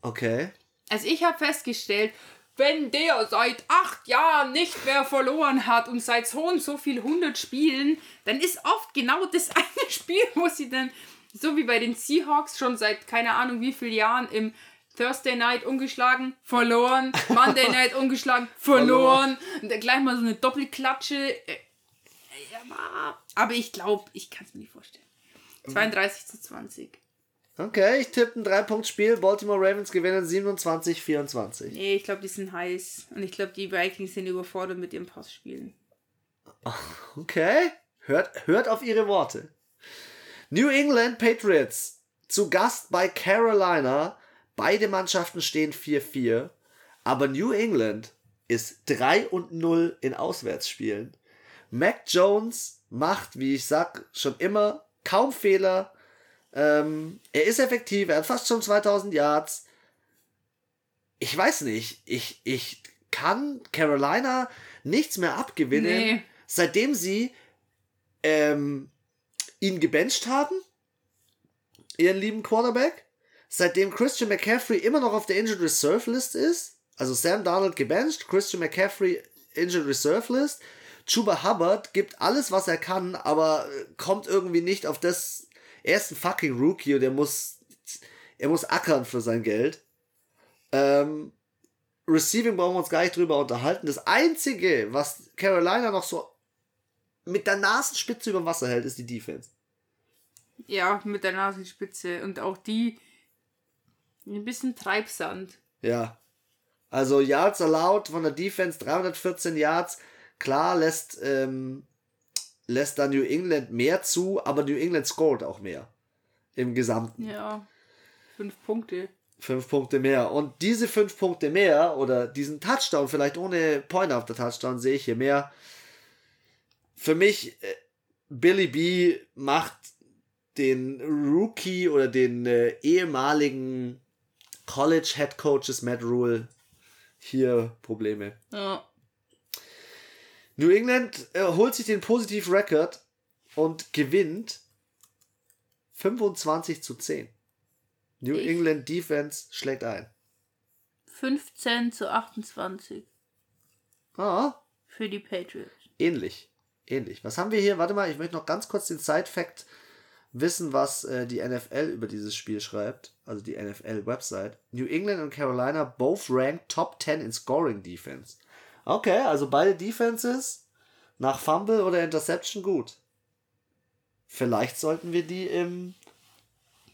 okay. Also ich habe festgestellt, wenn der seit acht Jahren nicht mehr verloren hat und seit so und so viel 100 Spielen, dann ist oft genau das eine Spiel, wo sie dann, so wie bei den Seahawks, schon seit keine Ahnung wie vielen Jahren im Thursday Night ungeschlagen, verloren, Monday Night ungeschlagen, verloren, und dann gleich mal so eine Doppelklatsche. Äh, Aber ich glaube, ich kann es mir nicht vorstellen. 32 zu 20. Okay, ich tippe ein Drei-Punkt-Spiel. Baltimore Ravens gewinnen 27-24. Nee, ich glaube, die sind heiß. Und ich glaube, die Vikings sind überfordert mit ihrem Passspielen. Okay. Hört, hört auf ihre Worte. New England Patriots zu Gast bei Carolina. Beide Mannschaften stehen 4-4. Aber New England ist 3 und 0 in Auswärtsspielen. Mac Jones macht, wie ich sag, schon immer kaum Fehler. Ähm, er ist effektiv, er hat fast schon 2000 Yards. Ich weiß nicht, ich, ich kann Carolina nichts mehr abgewinnen, Nee. seitdem sie ähm, ihn gebencht haben, ihren lieben Quarterback, seitdem Christian McCaffrey immer noch auf der Injured Reserve List ist, also Sam Darnold gebencht, Christian McCaffrey Injured Reserve List, Chuba Hubbard gibt alles, was er kann, aber äh, kommt irgendwie nicht auf das. Er ist ein fucking Rookie und er muss, er muss ackern für sein Geld. Ähm, Receiving brauchen wir uns gar nicht drüber unterhalten. Das Einzige, was Carolina noch so mit der Nasenspitze über Wasser hält, ist die Defense. Ja, mit der Nasenspitze. Und auch die ein bisschen Treibsand. Ja. Also Yards allowed von der Defense 314 Yards. Klar lässt, ähm, lässt da New England mehr zu, aber New England scored auch mehr. Im Gesamten. Ja. Fünf Punkte. Fünf Punkte mehr. Und diese fünf Punkte mehr oder diesen Touchdown, vielleicht ohne Point auf der Touchdown, sehe ich hier mehr. Für mich, äh, Billy B macht den Rookie oder den äh, ehemaligen College Head Coaches Matt Rule hier Probleme. Ja. New England äh, holt sich den positiv Record und gewinnt 25 zu 10. New Ich- England Defense schlägt ein. 15 zu 28 Ah, für die Patriots. ähnlich. ähnlich. Was haben wir hier? Warte mal, ich möchte noch ganz kurz den Side-Fact wissen, was äh, die NFL über dieses Spiel schreibt. Also die NFL-Website. New England und Carolina both ranked top 10 in Scoring Defense. Okay, also beide Defenses nach Fumble oder Interception gut. Vielleicht sollten wir die im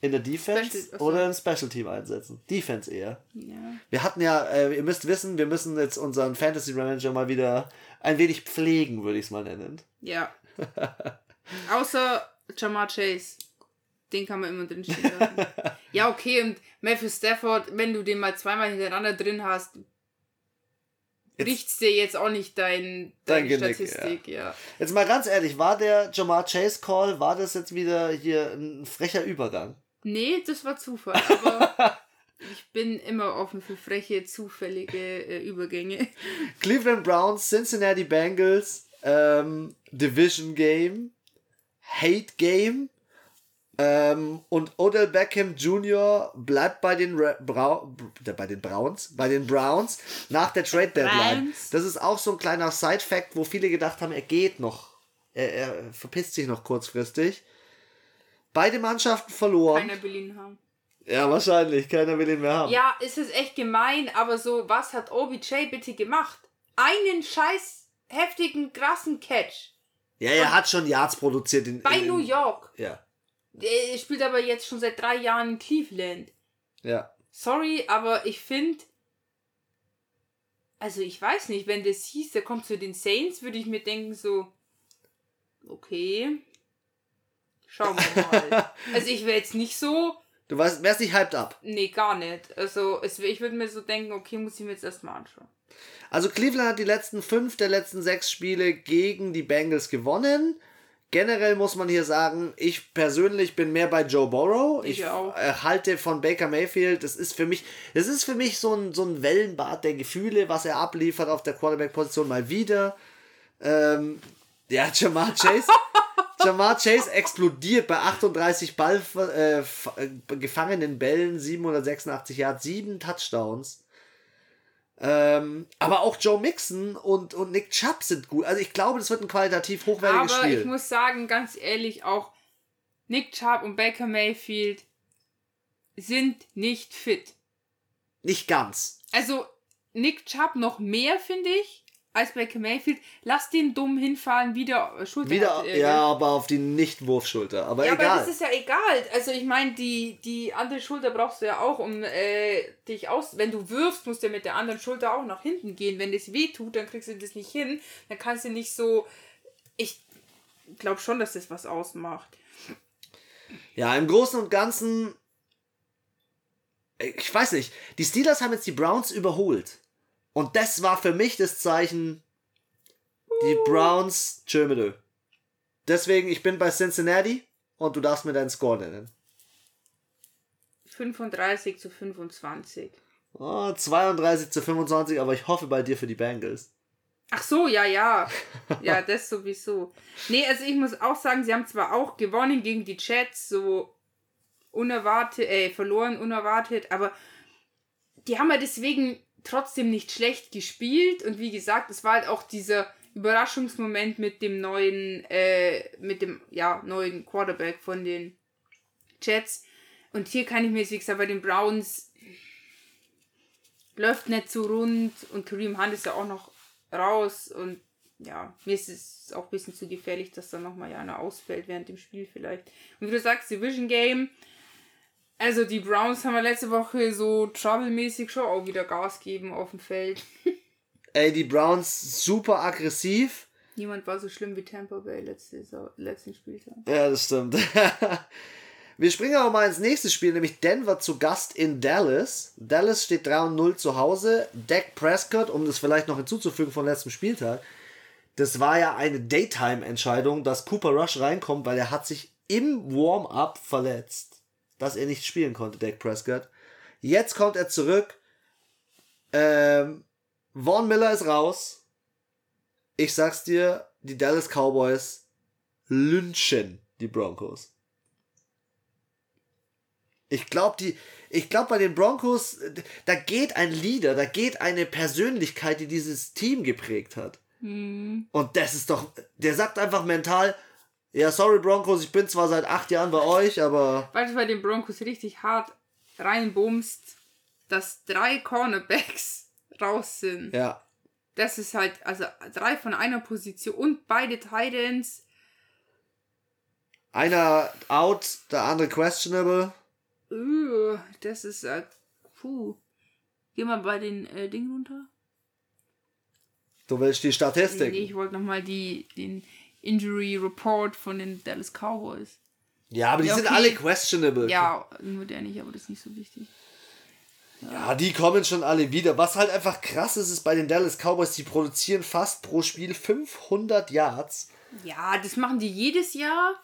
in der Defense Special- oder im Special Team einsetzen. Defense eher. Ja. Wir hatten ja, äh, ihr müsst wissen, wir müssen jetzt unseren Fantasy Manager mal wieder ein wenig pflegen, würde ich es mal nennen. Ja. Außer Jamar Chase. Den kann man immer drin stehen lassen. ja, okay, und Matthew Stafford, wenn du den mal zweimal hintereinander drin hast, bricht's dir jetzt auch nicht dein, Dein deine Genick, Statistik, ja. Jetzt mal ganz ehrlich, war der Jamar Chase Call, war das jetzt wieder hier ein frecher Übergang? Nee, das war Zufall, aber ich bin immer offen für freche, zufällige äh, Übergänge. Cleveland Browns, Cincinnati Bengals, ähm, Division Game, Hate Game ähm, und Odell Beckham Jr. bleibt bei den, Ra Brau bei den Browns, bei den Browns nach der Trade Deadline. Das ist auch so ein kleiner Side-Fact, wo viele gedacht haben, er geht noch. Er, er verpisst sich noch kurzfristig. Beide Mannschaften verloren. Keiner will ihn haben. Ja, wahrscheinlich. Keiner will ihn mehr haben. Ja, es ist echt gemein, aber so, was hat OBJ bitte gemacht? Einen scheiß heftigen, krassen Catch. Ja, er hat schon Yards produziert. In, Bei in, New York. Ja, Er spielt aber jetzt schon seit drei Jahren in Cleveland. ja. Sorry, aber ich finde. Also ich weiß nicht, wenn das hieß, der kommt zu den Saints, würde ich mir denken so. Okay. Schauen wir mal. also ich wäre jetzt nicht so. Du weißt, wärst nicht hyped up. Nee, gar nicht. Also es, ich würde mir so denken, okay, muss ich mir jetzt erstmal anschauen. Also Cleveland hat die letzten fünf der letzten sechs Spiele gegen die Bengals gewonnen. Generell muss man hier sagen, ich persönlich bin mehr bei Joe Burrow. Ich Ich auch. äh, halte von Baker Mayfield. Das ist für mich, das ist für mich so ein, so ein Wellenbad der Gefühle, was er abliefert auf der Quarterback-Position mal wieder. Ähm, ja, Jamar Chase. Jamar Chase explodiert bei 38 Ball, äh, äh, gefangenen Bällen, 786 Yards, 7 Touchdowns. Ähm, aber auch Joe Mixon und, und Nick Chubb sind gut. Also ich glaube, das wird ein qualitativ hochwertiges Aber Spiel. ich muss sagen, ganz ehrlich, auch Nick Chubb und Baker Mayfield sind nicht fit. Nicht ganz. Also Nick Chubb noch mehr, finde ich, als Baker Mayfield. Lass den dumm hinfallen, wieder äh, Schulter. Wieder, hat, äh, ja, aber auf die Nicht-Wurfschulter. Aber Ja, egal. aber das ist ja egal. Also ich meine, die, die andere Schulter brauchst du ja auch, um äh, dich aus... Wenn du wirfst, musst du mit der anderen Schulter auch nach hinten gehen. Wenn das weh tut, dann kriegst du das nicht hin. Dann kannst du nicht so... Ich glaube schon, dass das was ausmacht. Ja, im Großen und Ganzen. Ich weiß nicht. Die Steelers haben jetzt die Browns überholt. Und das war für mich das Zeichen. Die Browns, tschö. Deswegen, ich bin bei Cincinnati und du darfst mir deinen Score nennen. 35 zu 25. Oh, 32 zu 25, aber ich hoffe bei dir für die Bengals. Ach so, ja, ja. Ja, das sowieso. Nee, also ich muss auch sagen, sie haben zwar auch gewonnen gegen die Jets, so unerwartet, äh, verloren, unerwartet, aber die haben ja deswegen trotzdem nicht schlecht gespielt und wie gesagt, es war halt auch dieser Überraschungsmoment mit dem neuen, äh, mit dem, ja, neuen Quarterback von den Jets. Und hier kann ich mir wie gesagt, bei den Browns läuft nicht so rund und Kareem Hunt ist ja auch noch raus und ja, mir ist es auch ein bisschen zu gefährlich, dass dann nochmal ja einer ausfällt während dem Spiel vielleicht. Und wie du sagst, Division Game, also die Browns haben wir letzte Woche so troublemäßig schon auch wieder Gas geben auf dem Feld. Ey, die Browns super aggressiv. Niemand war so schlimm wie Tampa Bay letzte, Sau- letzten Spieltag. Ja, das stimmt. Wir springen aber mal ins nächste Spiel, nämlich Denver zu Gast in Dallas. Dallas steht 3 und 0 zu Hause. Dak Prescott, um das vielleicht noch hinzuzufügen von letztem Spieltag, das war ja eine Daytime-Entscheidung, dass Cooper Rush reinkommt, weil er hat sich im Warm-up verletzt, dass er nicht spielen konnte, Dak Prescott. Jetzt kommt er zurück. Ähm, Vaughn Miller ist raus. Ich sag's dir, die Dallas Cowboys lynchen die Broncos. Ich glaube, die, ich glaube bei den Broncos, da geht ein Leader, da geht eine Persönlichkeit, die dieses Team geprägt hat. Hm. Und das ist doch, der sagt einfach mental, ja, sorry Broncos, ich bin zwar seit acht Jahren bei euch, aber Weil du bei den Broncos richtig hart reinbummst, dass drei Cornerbacks raus sind. ja, Das ist halt, also drei von einer Position und beide Titans. einer out, der andere questionable. Uh, das ist, äh, puh. Geh mal bei den äh, Dingen runter. Du willst die Statistik. Nee, ich wollte nochmal die, den Injury Report von den Dallas Cowboys. Ja, aber die Ja, sind okay. alle questionable. Ja, nur der nicht, aber das ist nicht so wichtig. Ja, die kommen schon alle wieder. Was halt einfach krass ist, ist bei den Dallas Cowboys, die produzieren fast pro Spiel 500 Yards. Ja, das machen die jedes Jahr.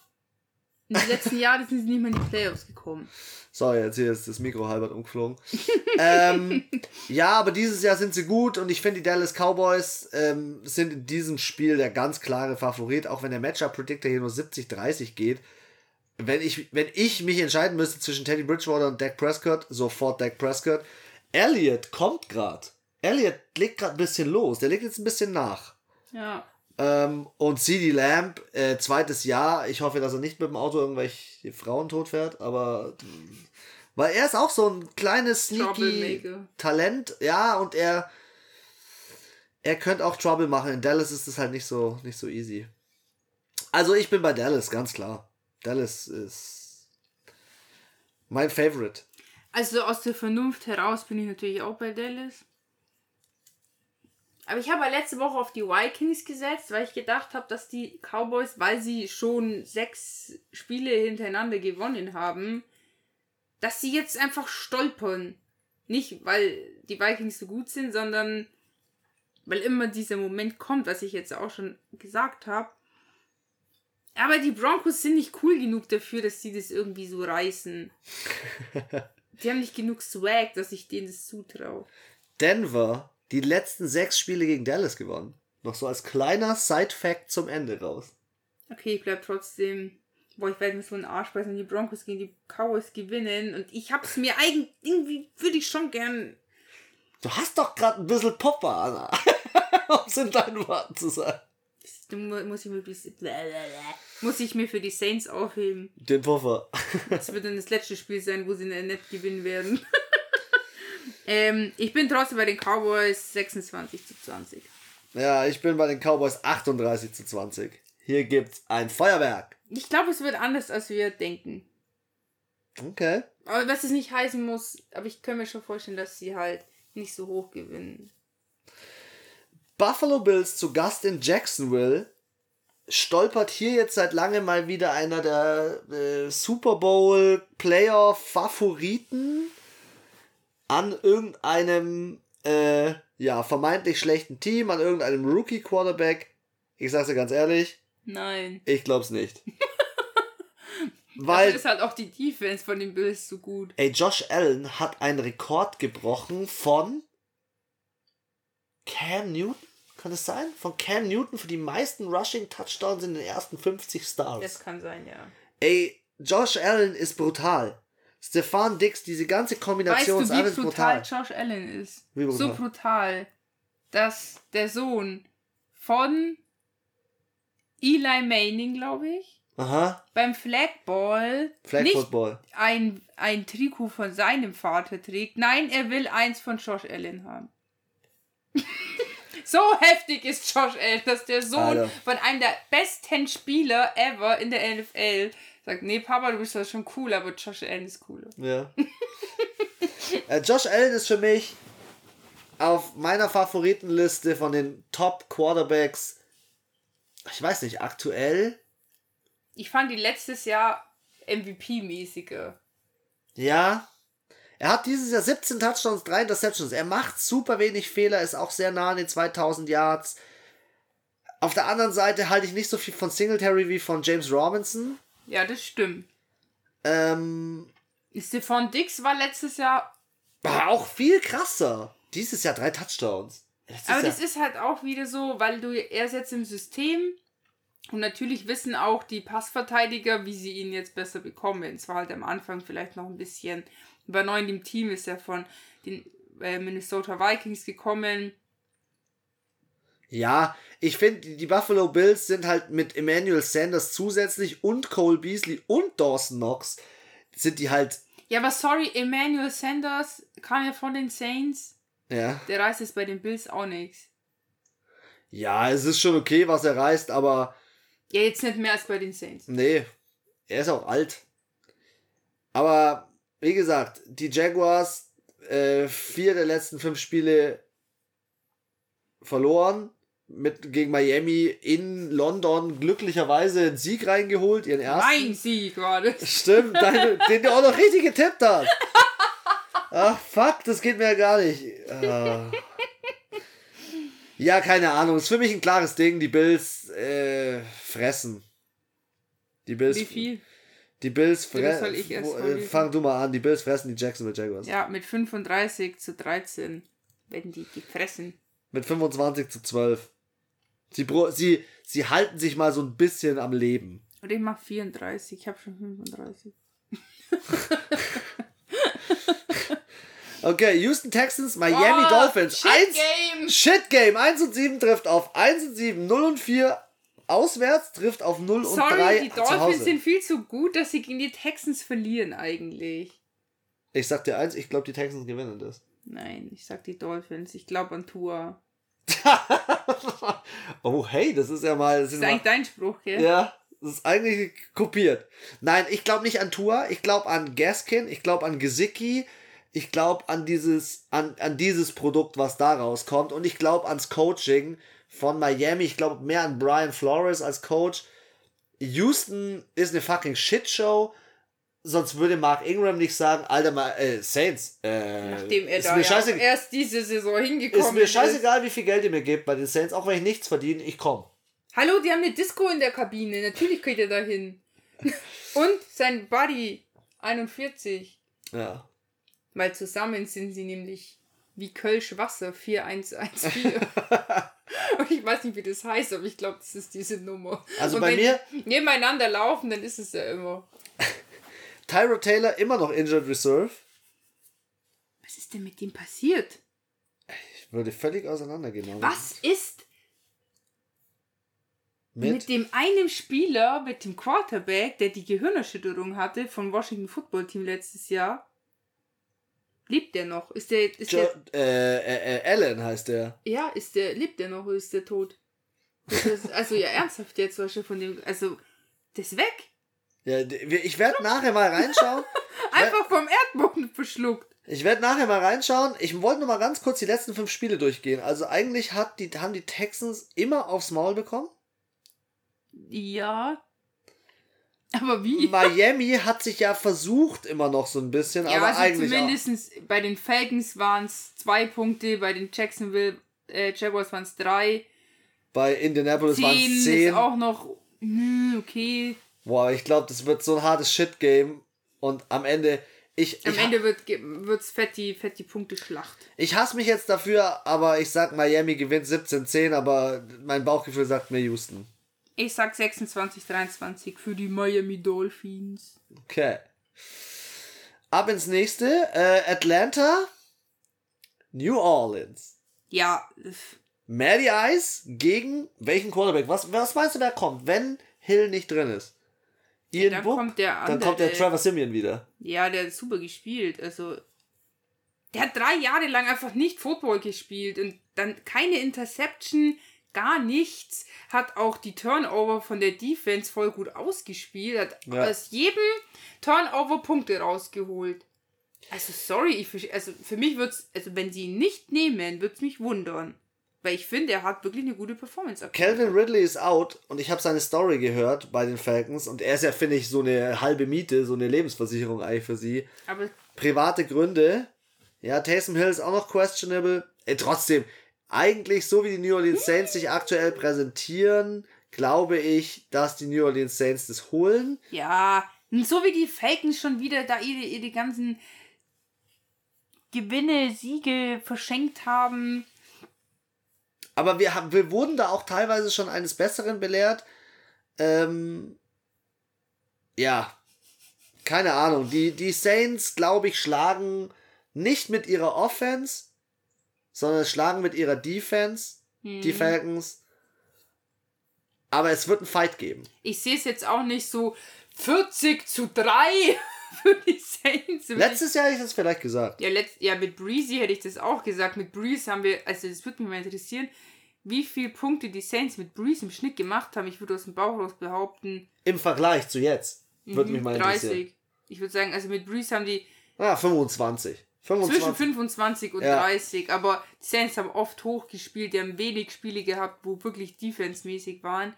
In den letzten Jahren sind sie nicht mehr in die Playoffs gekommen. Sorry, jetzt hier ist das Mikro halbert umgeflogen. ähm, ja, aber dieses Jahr sind sie gut und ich finde, die Dallas Cowboys ähm, sind in diesem Spiel der ganz klare Favorit, auch wenn der Matchup-Predictor hier nur 70-30 geht. Wenn ich, wenn ich mich entscheiden müsste zwischen Teddy Bridgewater und Dak Prescott, sofort Dak Prescott. Elliott kommt gerade. Elliott legt gerade ein bisschen los. Der legt jetzt ein bisschen nach. Ja. Ähm, und CD Lamb, äh, zweites Jahr. Ich hoffe, dass er nicht mit dem Auto irgendwelche Frauen totfährt, aber. Weil er ist auch so ein kleines, sneaky. Talent. Ja, und er. Er könnte auch Trouble machen. In Dallas ist es halt nicht so, nicht so easy. Also, ich bin bei Dallas, ganz klar. Dallas ist. Mein Favorite. Also aus der Vernunft heraus bin ich natürlich auch bei Dallas. Aber ich habe ja letzte Woche auf die Vikings gesetzt, weil ich gedacht habe, dass die Cowboys, weil sie schon sechs Spiele hintereinander gewonnen haben, dass sie jetzt einfach stolpern. Nicht, weil die Vikings so gut sind, sondern weil immer dieser Moment kommt, was ich jetzt auch schon gesagt habe. Aber die Broncos sind nicht cool genug dafür, dass sie das irgendwie so reißen. Die haben nicht genug Swag, dass ich denen das zutraue. Denver, die letzten sechs Spiele gegen Dallas gewonnen. Noch so als kleiner Side-Fact zum Ende raus. Okay, ich bleib trotzdem. Boah, ich werde mir so einen Arsch beißen, wenn die Broncos gegen die Cowboys gewinnen. Und ich hab's mir eigentlich, irgendwie würde ich schon gern. Du hast doch gerade ein bisschen Popper, Anna. um es in deinen Worten zu sagen. Muss ich mir, muss ich mir für die Saints aufheben. Den Puffer. Das wird dann das letzte Spiel sein, wo sie nicht gewinnen werden. ähm, ich bin trotzdem bei den Cowboys 26 zu 20. Ja, ich bin bei den Cowboys 38 zu 20. Hier gibt's ein Feuerwerk. Ich glaube, es wird anders, als wir denken. Okay. Aber was es nicht heißen muss, aber ich kann mir schon vorstellen, dass sie halt nicht so hoch gewinnen. Buffalo Bills zu Gast in Jacksonville. Stolpert hier jetzt seit langem mal wieder einer der äh, Super Bowl Playoff Favoriten an irgendeinem äh, ja, vermeintlich schlechten Team, an irgendeinem Rookie Quarterback. Ich sag's dir ganz ehrlich, Nein. ich glaub's nicht. Dafür Weil ist halt auch die Defense von den Bills so gut. Ey, Josh Allen hat einen Rekord gebrochen von Cam Newton? Kann es sein? Von Cam Newton für die meisten Rushing Touchdowns in den ersten 50 Stars. Das kann sein, ja. Ey, Josh Allen ist brutal. Stefan Dix, diese ganze Weißt Kombination du, ist alles brutal, brutal. Josh Allen ist? Wie brutal? So brutal, dass der Sohn von Eli Manning, glaube ich, Aha, beim Flagball Flag nicht Football. ein, ein Trikot von seinem Vater trägt. Nein, er will eins von Josh Allen haben. so heftig ist Josh Allen, dass der Sohn Alter. von einem der besten Spieler ever in der NFL sagt, nee, Papa, du bist doch schon cool, aber Josh Allen ist cooler. Ja. äh, Josh Allen ist für mich auf meiner Favoritenliste von den Top Quarterbacks. Ich weiß nicht, aktuell. Ich fand die letztes Jahr MVP-mäßiger. Ja. Er hat dieses Jahr 17 Touchdowns, 3 Interceptions. Er macht super wenig Fehler, ist auch sehr nah an den 2000 Yards. Auf der anderen Seite halte ich nicht so viel von Singletary wie von James Robinson. Ja, das stimmt. Ähm, Stefan Dix war letztes Jahr, war auch viel krasser. Dieses Jahr drei Touchdowns. Das aber ja, das ist halt auch wieder so, weil du er ist jetzt im System und natürlich wissen auch die Passverteidiger, wie sie ihn jetzt besser bekommen. Es war halt am Anfang vielleicht noch ein bisschen, war neu in dem Team, ist er von den äh, Minnesota Vikings gekommen. Ja, ich finde, die Buffalo Bills sind halt mit Emmanuel Sanders zusätzlich und Cole Beasley und Dawson Knox sind die halt. Ja, aber sorry, Emmanuel Sanders kam ja von den Saints. Ja. Der reißt jetzt bei den Bills auch nichts. Ja, es ist schon okay, was er reißt, aber. Ja, jetzt nicht mehr als bei den Saints. Nee, er ist auch alt. Aber, wie gesagt, die Jaguars, äh, vier der letzten fünf Spiele verloren. Mit, gegen Miami in London glücklicherweise einen Sieg reingeholt, ihren ersten. Mein Sieg war das. Stimmt, deine, den du auch noch richtig getippt hast. Ach, fuck, das geht mir ja gar nicht. Ah. Ja, keine Ahnung. Ist für mich ein klares Ding. Die Bills äh, fressen. Die Bills. Wie viel? Die Bills fressen. Äh, fang du mal an. Die Bills fressen die Jacksonville Jaguars. Ja, mit 35 zu 13 werden die gefressen. Mit 25 zu 12. Sie, sie, sie halten sich mal so ein bisschen am Leben. Und ich mach 34, ich habe schon 35. Okay, Houston Texans, Miami Oh, Dolphins. Shit Eins- Game. Shit Game. 1 und 7 trifft auf 1 und 7. 0 und 4 auswärts trifft auf 0 und Sorry, 3 die zu Dolphins sind viel zu gut, dass sie gegen die Texans verlieren eigentlich. Ich sag dir eins, ich glaube, die Texans gewinnen das. Nein, ich sag die Dolphins. Ich glaube an Tour. oh, hey, das ist ja mal. Das ist mal eigentlich dein Spruch, gell? ja, das ist eigentlich kopiert. Nein, ich glaube nicht an Tua, ich glaube an Gaskin, ich glaube an Gesicki, ich glaube an dieses, an, an dieses Produkt, was da rauskommt und ich glaube ans Coaching von Miami. Ich glaube mehr an Brian Flores als Coach. Houston ist eine fucking Shitshow. Sonst würde Mark Ingram nicht sagen, Alter, mal, äh, Saints, äh, Nachdem er ist da mir ja scheiße, erst diese Saison ist hingekommen mir scheißegal, wie viel Geld ihr mir gebt bei den Saints, auch wenn ich nichts verdiene, ich komme. Hallo, die haben eine Disco in der Kabine. Natürlich geht er da hin. Und sein Buddy 41. Ja. Weil zusammen sind sie nämlich wie Kölsch Wasser 4114. Und ich weiß nicht, wie das heißt, aber ich glaube, das ist diese Nummer. Also Und bei wenn mir- die nebeneinander laufen, dann ist es ja immer. Tyro Taylor immer noch Injured Reserve. Was ist denn mit dem passiert? Ich würde völlig auseinandergenommen. Was ist mit, Mit? dem einen Spieler, mit dem Quarterback, der die Gehirnerschütterung hatte vom Washington Football Team letztes Jahr? Lebt der noch? Ist der, ist Jo, der, äh, äh, äh, Allen heißt der. ja, ist der, lebt der noch oder ist der tot? Ist also ja, ernsthaft jetzt, was von dem, also, das ist weg. Ja, ich werde nachher mal reinschauen. Einfach vom Erdboden verschluckt. Ich werde nachher mal reinschauen. Ich wollte nur mal ganz kurz die letzten fünf Spiele durchgehen. Also eigentlich hat die, haben die Texans immer aufs Maul bekommen. Ja. Aber wie? Miami hat sich ja versucht immer noch so ein bisschen, Ja, aber also eigentlich auch. zumindest bei den Falcons waren es zwei Punkte, bei den Jacksonville äh, Jaguars waren es drei. Bei Indianapolis waren Zehn es ist zehn. auch noch, hm, okay. Boah, ich glaube, das wird so ein hartes Shit-Game. Und am Ende, ich, Am ich, Ende wird wird's fett die, fett die Punkte-Schlacht. ich hasse mich jetzt dafür, aber ich sag, Miami gewinnt 17-10, aber mein Bauchgefühl sagt mir Houston. Ich sag 26, 23 für die Miami Dolphins. Okay. Ab ins nächste. Äh, Atlanta. New Orleans. Ja, Matty Ice gegen welchen Quarterback? Was, was meinst du, wer kommt, wenn Hill nicht drin ist? Ian dann Book? kommt der Dann andere. kommt der Trevor Simeon wieder. Ja, der hat super gespielt. Also, der hat drei Jahre lang einfach nicht Football gespielt und dann keine Interception, gar nichts. Hat auch die Turnover von der Defense voll gut ausgespielt. Hat Ja. aus jedem Turnover Punkte rausgeholt. Also, sorry, ich, also für mich wird's, also wenn sie ihn nicht nehmen, wird's mich wundern. Weil ich finde, er hat wirklich eine gute Performance abgegeben. Calvin Ridley ist out und ich habe seine Story gehört bei den Falcons und er ist ja, finde ich, so eine halbe Miete, so eine Lebensversicherung eigentlich für sie. Aber Private Gründe. Ja, Taysom Hill ist auch noch questionable. Ey, trotzdem, eigentlich so wie die New Orleans Saints sich aktuell präsentieren, glaube ich, dass die New Orleans Saints das holen. Ja, so wie die Falcons schon wieder da ihre, ihre ganzen Gewinne, Siege verschenkt haben. Aber wir, haben, wir wurden da auch teilweise schon eines Besseren belehrt. Ähm, ja, keine Ahnung. Die, die Saints, glaube ich, schlagen nicht mit ihrer Offense, sondern schlagen mit ihrer Defense. die Falcons. Aber es wird einen Fight geben. Ich sehe es jetzt auch nicht so 40 zu 3 für die Saints. Letztes Jahr hätte ich das vielleicht gesagt. Ja, letzt, ja, mit Breezy hätte ich das auch gesagt. Mit Breeze haben wir, also das würde mich mal interessieren, wie viele Punkte die Saints mit Breeze im Schnitt gemacht haben. Ich würde aus dem Bauch raus behaupten. Im Vergleich zu jetzt. Würde mich mal interessieren. 30. Ich würde sagen, also mit Breeze haben die Ah, 25. 25. zwischen 25 und Ja. 30, aber die Saints haben oft hochgespielt, die haben wenig Spiele gehabt, wo wirklich defensemäßig waren.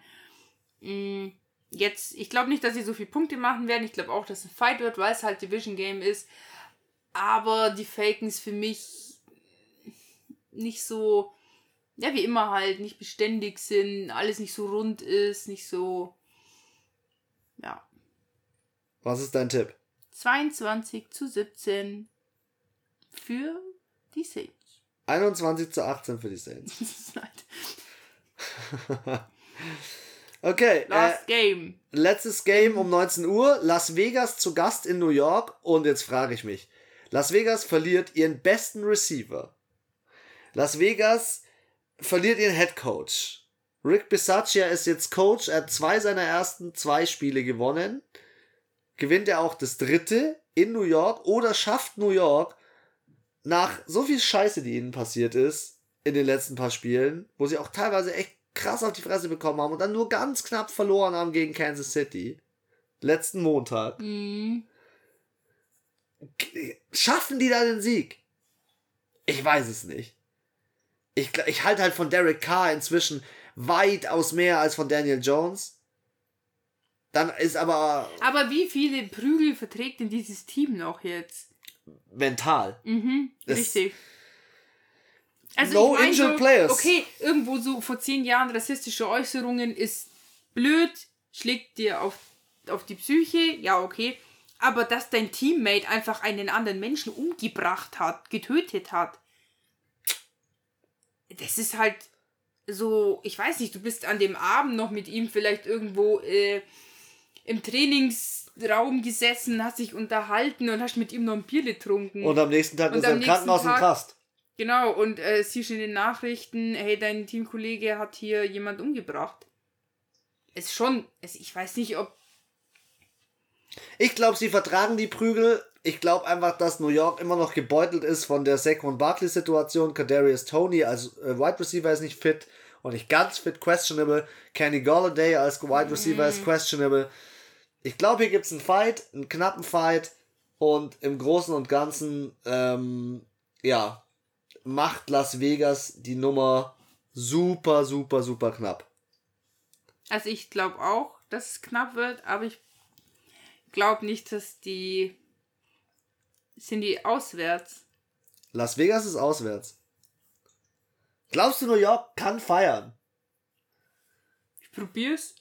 Mm, Jetzt, ich glaube nicht, dass sie so viele Punkte machen werden. Ich glaube auch, dass es ein Fight wird, weil es halt Division Game ist. Aber die Falcons für mich nicht so, ja, wie immer halt, nicht beständig sind, alles nicht so rund ist, nicht so, ja. Was ist dein Tipp? 22 zu 17 für die Saints. 21 zu 18 für die Saints. Das ist halt Okay, äh, Last Game. letztes Game um 19 Uhr. Las Vegas zu Gast in New York. Und jetzt frage ich mich. Las Vegas verliert ihren besten Receiver. Las Vegas verliert ihren Head Coach. Rick Bisaccia ist jetzt Coach. Er hat zwei seiner ersten zwei Spiele gewonnen. Gewinnt er auch das dritte in New York oder schafft New York nach so viel Scheiße, die ihnen passiert ist in den letzten paar Spielen, wo sie auch teilweise echt krass auf die Fresse bekommen haben und dann nur ganz knapp verloren haben gegen Kansas City. Letzten Montag. Mhm. Schaffen die da den Sieg? Ich weiß es nicht. Ich, ich halte halt von Derek Carr inzwischen weitaus mehr als von Daniel Jones. Dann ist aber Aber wie viele Prügel verträgt denn dieses Team noch jetzt? mental. Mhm, richtig. Also No ich mein injured so, players. Okay, irgendwo so vor zehn Jahren rassistische Äußerungen ist blöd, schlägt dir auf, auf die Psyche, ja okay. Aber dass dein Teammate einfach einen anderen Menschen umgebracht hat, getötet hat, das ist halt so, ich weiß nicht, du bist an dem Abend noch mit ihm vielleicht irgendwo äh, im Trainingsraum gesessen, hast dich unterhalten und hast mit ihm noch ein Bier getrunken. Und am nächsten Tag Und ist er am im Krankenhaus im Krast. Genau, und äh, siehst in den Nachrichten, hey, dein Teamkollege hat hier jemand umgebracht. Ist schon, es, ich weiß nicht, ob. Ich glaube, sie vertragen die Prügel. Ich glaube einfach, dass New York immer noch gebeutelt ist von der Saquon Barkley-Situation. Kadarius Tony als äh, Wide Receiver ist nicht fit und nicht ganz fit, questionable. Kenny Galladay als Wide Receiver ist questionable. Ich glaube, hier gibt es einen Fight, einen knappen Fight und im Großen und Ganzen, ähm, ja, macht Las Vegas die Nummer super, super, super knapp. Also ich glaube auch, dass es knapp wird, aber ich glaube nicht, dass die. Sind die auswärts? Las Vegas ist auswärts. Glaubst du, New York kann feiern? Ich probier's.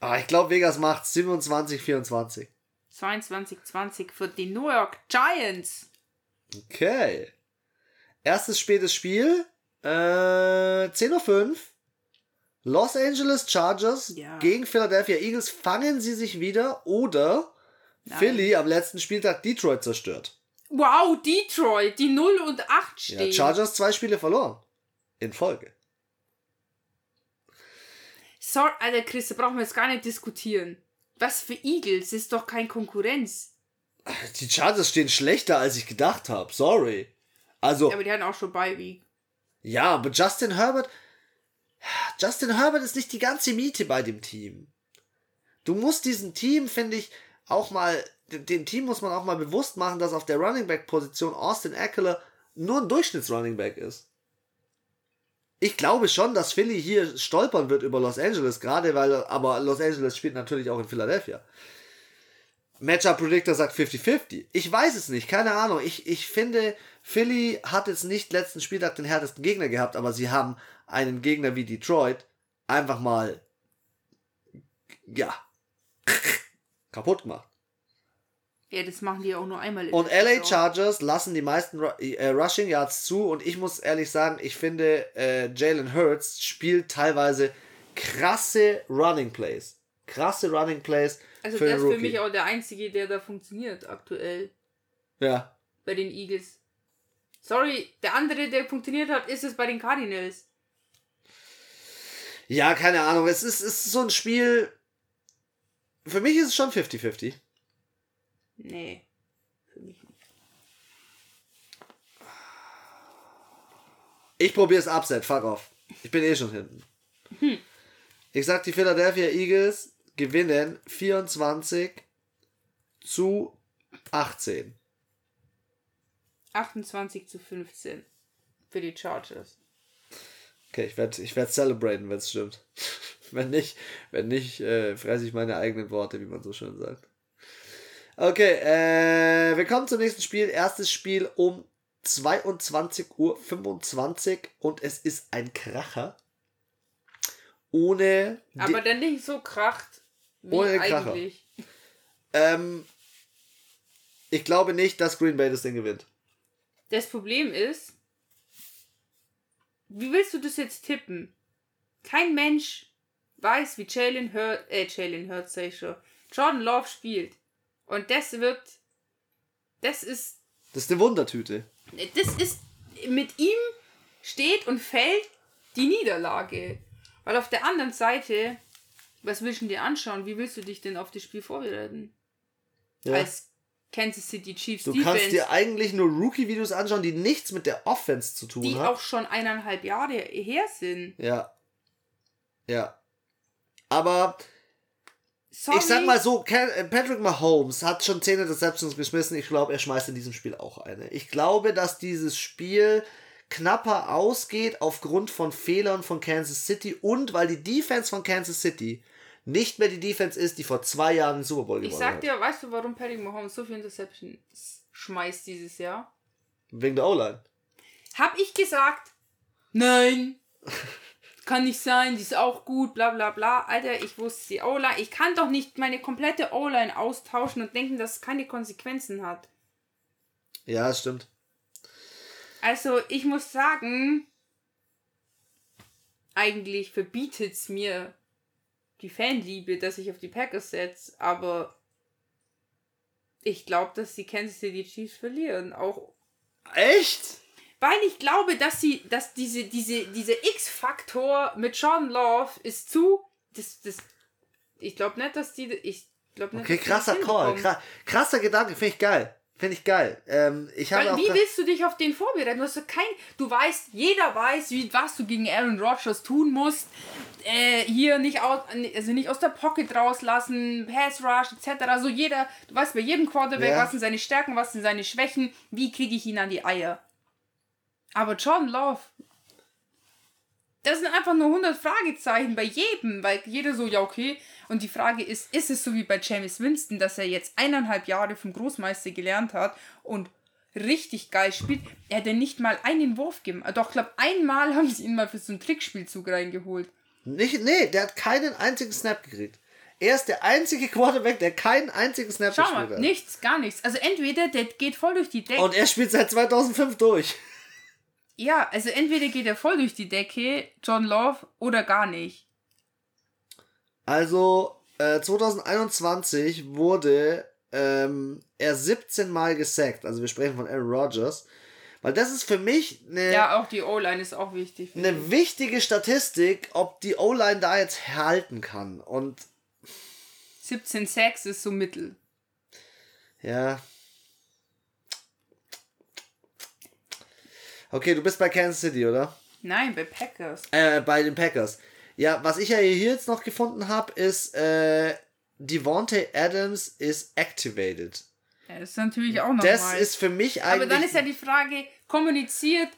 Ah, ich glaube, Vegas macht 27, 24. 22-20 für die New York Giants. Okay. Erstes spätes Spiel. Äh, 10.05 Uhr. Los Angeles Chargers Ja. gegen Philadelphia Eagles. Fangen sie sich wieder oder Nein. Philly am letzten Spieltag Detroit zerstört. Wow, Detroit, die 0 und 8 Ja, stehen. Chargers zwei Spiele verloren. In Folge. Sorry, Alter, Chris, da brauchen wir jetzt gar nicht diskutieren. Was für Eagles? Ist doch kein Konkurrenz. Die Chargers stehen schlechter, als ich gedacht habe. Sorry. Also, Ja, aber die hatten auch schon Bye-Week. Ja, aber Justin Herbert. Justin Herbert ist nicht die ganze Miete bei dem Team. Du musst diesem Team, finde ich, auch mal. Dem Team muss man auch mal bewusst machen, dass auf der Running Back Position Austin Eckler nur ein Durchschnitts Running Back ist. Ich glaube schon, dass Philly hier stolpern wird über Los Angeles, gerade weil, aber Los Angeles spielt natürlich auch in Philadelphia. Matchup Predictor sagt 50-50. Ich weiß es nicht, keine Ahnung. Ich, ich finde, Philly hat jetzt nicht letzten Spieltag den härtesten Gegner gehabt, aber sie haben einen Gegner wie Detroit einfach mal, ja, kaputt gemacht. Ja, das machen die auch nur einmal in Und LA. Chargers lassen die meisten Ru äh, Rushing Yards zu und ich muss ehrlich sagen, ich finde, äh, Jalen Hurts spielt teilweise krasse Running Plays. Krasse Running Plays Also für der ist für mich auch der Einzige, der da funktioniert aktuell ja. bei den Eagles. Sorry, der andere, der funktioniert hat, ist es bei den Cardinals. Ja, keine Ahnung. Es ist, es ist so ein Spiel. Für mich ist es schon 50-50. Nee. Für mich nicht. Ich probiere es Upset. Fuck off. Ich bin eh schon hinten. Ich sag, die Philadelphia Eagles gewinnen 24 zu 18. 28 zu 15 für die Chargers. Okay, ich werde ich werd celebraten, wenn es stimmt. wenn nicht, wenn nicht, äh, fresse ich meine eigenen Worte, wie man so schön sagt. Okay, äh, wir kommen zum nächsten Spiel. Erstes Spiel um 22.25 Uhr und es ist ein Kracher. Ohne. Aber der nicht so kracht wie Ohne Kracher. eigentlich. ähm, ich glaube nicht, dass Green Bay das Ding gewinnt. Das Problem ist, wie willst du das jetzt tippen? Kein Mensch weiß, wie Jalen Hurt, äh, Jalen Hurt, sag ich schon, Jordan Love spielt. Und das wird, das ist, Das ist eine Wundertüte. das ist, mit ihm steht und fällt die Niederlage. Weil auf der anderen Seite, was willst du dir anschauen? Wie willst du dich denn auf das Spiel vorbereiten? Ja. Als Kansas City Chiefs Du Defense. kannst dir eigentlich nur Rookie-Videos anschauen, die nichts mit der Offense zu tun die haben. auch schon eineinhalb Jahre her sind. Ja. Ja. Aber Sorry. ich sag mal so, äh, Patrick Mahomes hat schon 10 Interceptions geschmissen. Ich glaube, er schmeißt in diesem Spiel auch eine. Ich glaube, dass dieses Spiel knapper ausgeht aufgrund von Fehlern von Kansas City und weil die Defense von Kansas City nicht mehr die Defense ist, die vor zwei Jahren den Super Bowl ich gewonnen sag hat. dir, weißt du, warum Patrick Mahomes so viel Interceptions schmeißt dieses Jahr? Wegen der O-Line. Hab ich gesagt? Nein. Kann nicht sein, die ist auch gut, bla bla bla. Alter, ich wusste die O-Line. Ich kann doch nicht meine komplette O-Line austauschen und denken, dass es keine Konsequenzen hat. Ja, das stimmt. Also, ich muss sagen, eigentlich verbietet es mir die Fanliebe, dass ich auf die Packers setze, aber ich glaube, dass die Kansas City Chiefs verlieren. Auch Echt? weil ich glaube, dass sie, dass diese, diese, dieser X-Faktor mit Sean Love ist zu. Das, das, ich glaube nicht, dass die. Ich glaube nicht. Okay, krasser Call. krasser Gedanke, finde ich geil. Finde ich geil. Ähm, ich habe Weil, wie willst du dich auf den vorbereiten? Du, hast kein, du weißt, jeder weiß, wie, was du gegen Aaron Rodgers tun musst. Äh, hier nicht aus, also nicht aus der Pocket rauslassen, Pass Rush etc. Also jeder, du weißt bei jedem Quarterback, Ja. was sind seine Stärken, was sind seine Schwächen, wie kriege ich ihn an die Eier. Aber John Love, das sind einfach nur 100 Fragezeichen bei jedem, weil jeder so, ja okay. Und die Frage ist, ist es so wie bei James Winston, dass er jetzt eineinhalb Jahre vom Großmeister gelernt hat und richtig geil spielt? Er hat ja nicht mal einen Wurf gegeben. Doch, ich glaube, einmal haben sie ihn mal für so einen Trickspielzug reingeholt. Nicht, nee, der hat keinen einzigen Snap gekriegt. Er ist der einzige Quarterback, der keinen einzigen Snap Schau gespielt mal, hat. nichts, gar nichts. Also entweder der geht voll durch die Decke. Und er spielt seit 2005 durch. ja, also entweder geht er voll durch die Decke, John Love, oder gar nicht. Also, äh, 2021 wurde ähm, er 17 Mal gesackt. Also, wir sprechen von Aaron Rodgers. Weil das ist für mich eine, Ja, auch die O-Line ist auch wichtig. eine wichtige Statistik, ob die O-Line da jetzt halten kann. Und 17 Sacks ist so mittel. ja. Okay, du bist bei Kansas City, oder? Nein, bei Packers. Äh, bei den Packers. Ja, was ich ja hier jetzt noch gefunden habe, ist, äh, Devontae Adams ist activated. Ja, das ist natürlich auch noch Das ist für mich eigentlich. Aber dann ist ja die Frage, kommuniziert,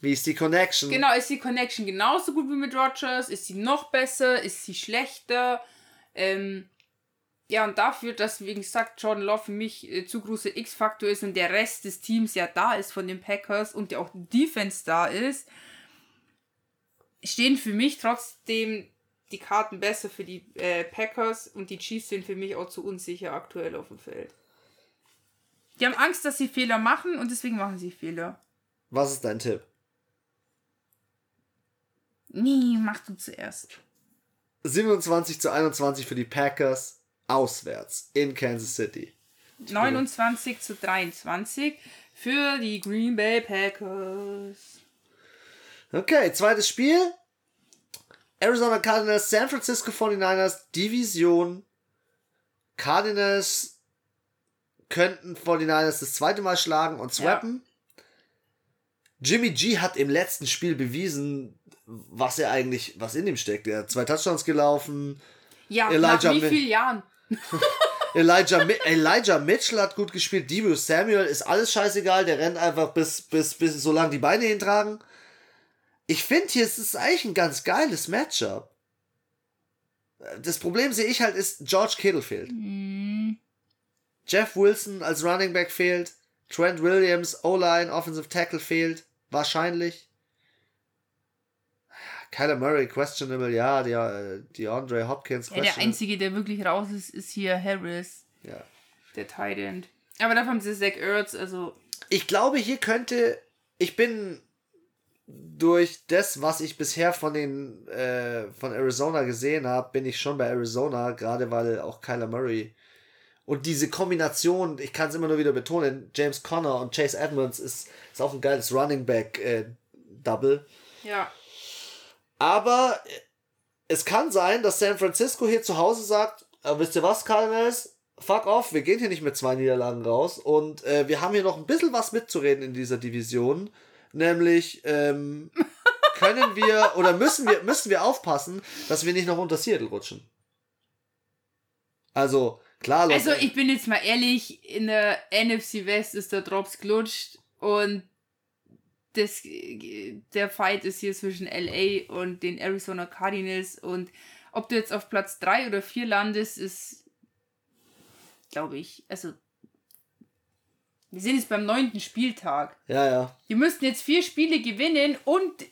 wie ist die Connection? genau, ist die Connection genauso gut wie mit Rogers? Ist sie noch besser? Ist sie schlechter? Ähm, ja, und dafür, dass, wie gesagt, Jordan Love für mich äh, zu großer X-Faktor ist und der Rest des Teams ja da ist von den Packers und ja auch die Defense da ist, stehen für mich trotzdem die Karten besser für die äh, Packers und die Chiefs sind für mich auch zu unsicher aktuell auf dem Feld. Die haben Angst, dass sie Fehler machen und deswegen machen sie Fehler. Was ist dein Tipp? Nee, mach du zuerst. 27 zu 21 für die Packers auswärts in Kansas City. 29 zu 23 für die Green Bay Packers. Okay, zweites Spiel. Arizona Cardinals, San Francisco 49ers, Division. Cardinals könnten 49ers das zweite Mal schlagen und swappen. Ja. Jimmy G hat im letzten Spiel bewiesen, was er eigentlich, was in ihm steckt. Er hat zwei Touchdowns gelaufen. Ja, Elijah nach wie vielen Jahren? Elijah, Elijah Mitchell hat gut gespielt. Debo Samuel ist alles scheißegal. Der rennt einfach bis, bis, bis so lange die Beine hintragen. Ich finde hier ist es eigentlich ein ganz geiles Matchup. Das Problem sehe ich halt ist, George Kittle fehlt. Mm. Jeff Wilson als Running Back fehlt. Trent Williams, O-Line, Offensive Tackle fehlt. Wahrscheinlich. Kyler Murray, questionable, ja, der, die Andre Hopkins. Ja, der Einzige, der wirklich raus ist, ist hier Harris. Ja. Der Tight End. Aber da haben sie Zach Ertz, also. Ich glaube, hier könnte. Ich bin durch das, was ich bisher von den äh, von Arizona gesehen habe, bin ich schon bei Arizona, gerade weil auch Kyler Murray und diese Kombination, ich kann es immer nur wieder betonen, James Conner und Chase Edmonds ist, ist auch ein geiles Running Back äh, Double. Ja. Aber es kann sein, dass San Francisco hier zu Hause sagt, äh, wisst ihr was, Cardinals? Fuck off, wir gehen hier nicht mit zwei Niederlagen raus und äh, wir haben hier noch ein bisschen was mitzureden in dieser Division. Nämlich, ähm, können wir oder müssen wir, müssen wir aufpassen, dass wir nicht noch unter Seattle rutschen. Also, klar, Leute. Also, ich bin jetzt mal ehrlich, in der NFC West ist der Drops gelutscht und das, der Fight ist hier zwischen LA und den Arizona Cardinals und ob du jetzt auf Platz 3 oder 4 landest, ist, glaube ich, also wir sind jetzt beim neunten Spieltag. Ja, ja. Die müssten jetzt vier Spiele gewinnen und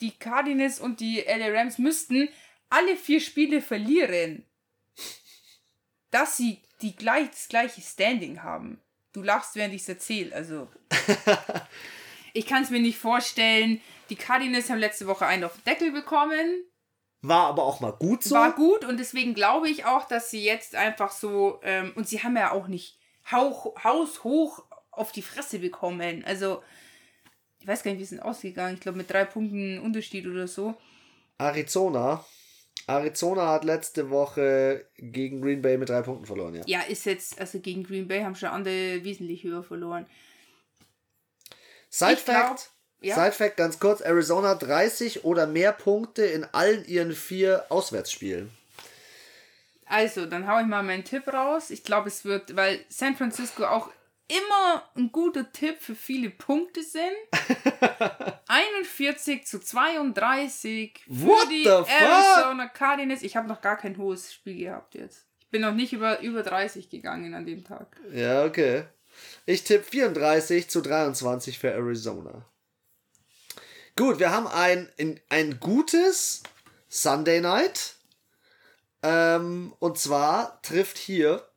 die Cardinals und die LA Rams müssten alle vier Spiele verlieren. Dass sie die gleich, das gleiche Standing haben. Du lachst, während ich es erzähle. Also. ich kann es mir nicht vorstellen. Die Cardinals haben letzte Woche einen auf den Deckel bekommen. War aber auch mal gut so. War gut und deswegen glaube ich auch, dass sie jetzt einfach so. Ähm, und sie haben ja auch nicht hauch, haushoch auf die Fresse bekommen. Also, ich weiß gar nicht, wie es denn ausgegangen. Ich glaube, mit drei Punkten Unterschied oder so. Arizona. Arizona hat letzte Woche gegen Green Bay mit drei Punkten verloren, ja. Ja, ist jetzt, also gegen Green Bay haben schon andere wesentlich höher verloren. Side Fact, ja? Side Fact ganz kurz: Arizona 30 oder mehr Punkte in allen ihren vier Auswärtsspielen. Also, dann haue ich mal meinen Tipp raus. Ich glaube, es wird, weil San Francisco auch immer ein guter Tipp für viele Punkte sind. 41 zu 32 für What die Arizona Cardinals. Ich habe noch gar kein hohes Spiel gehabt jetzt. Ich bin noch nicht über, über 30 gegangen an dem Tag. Ja, okay. Ich tippe 34 zu 23 für Arizona. Gut, wir haben ein, ein gutes Sunday Night. Ähm, und zwar trifft hier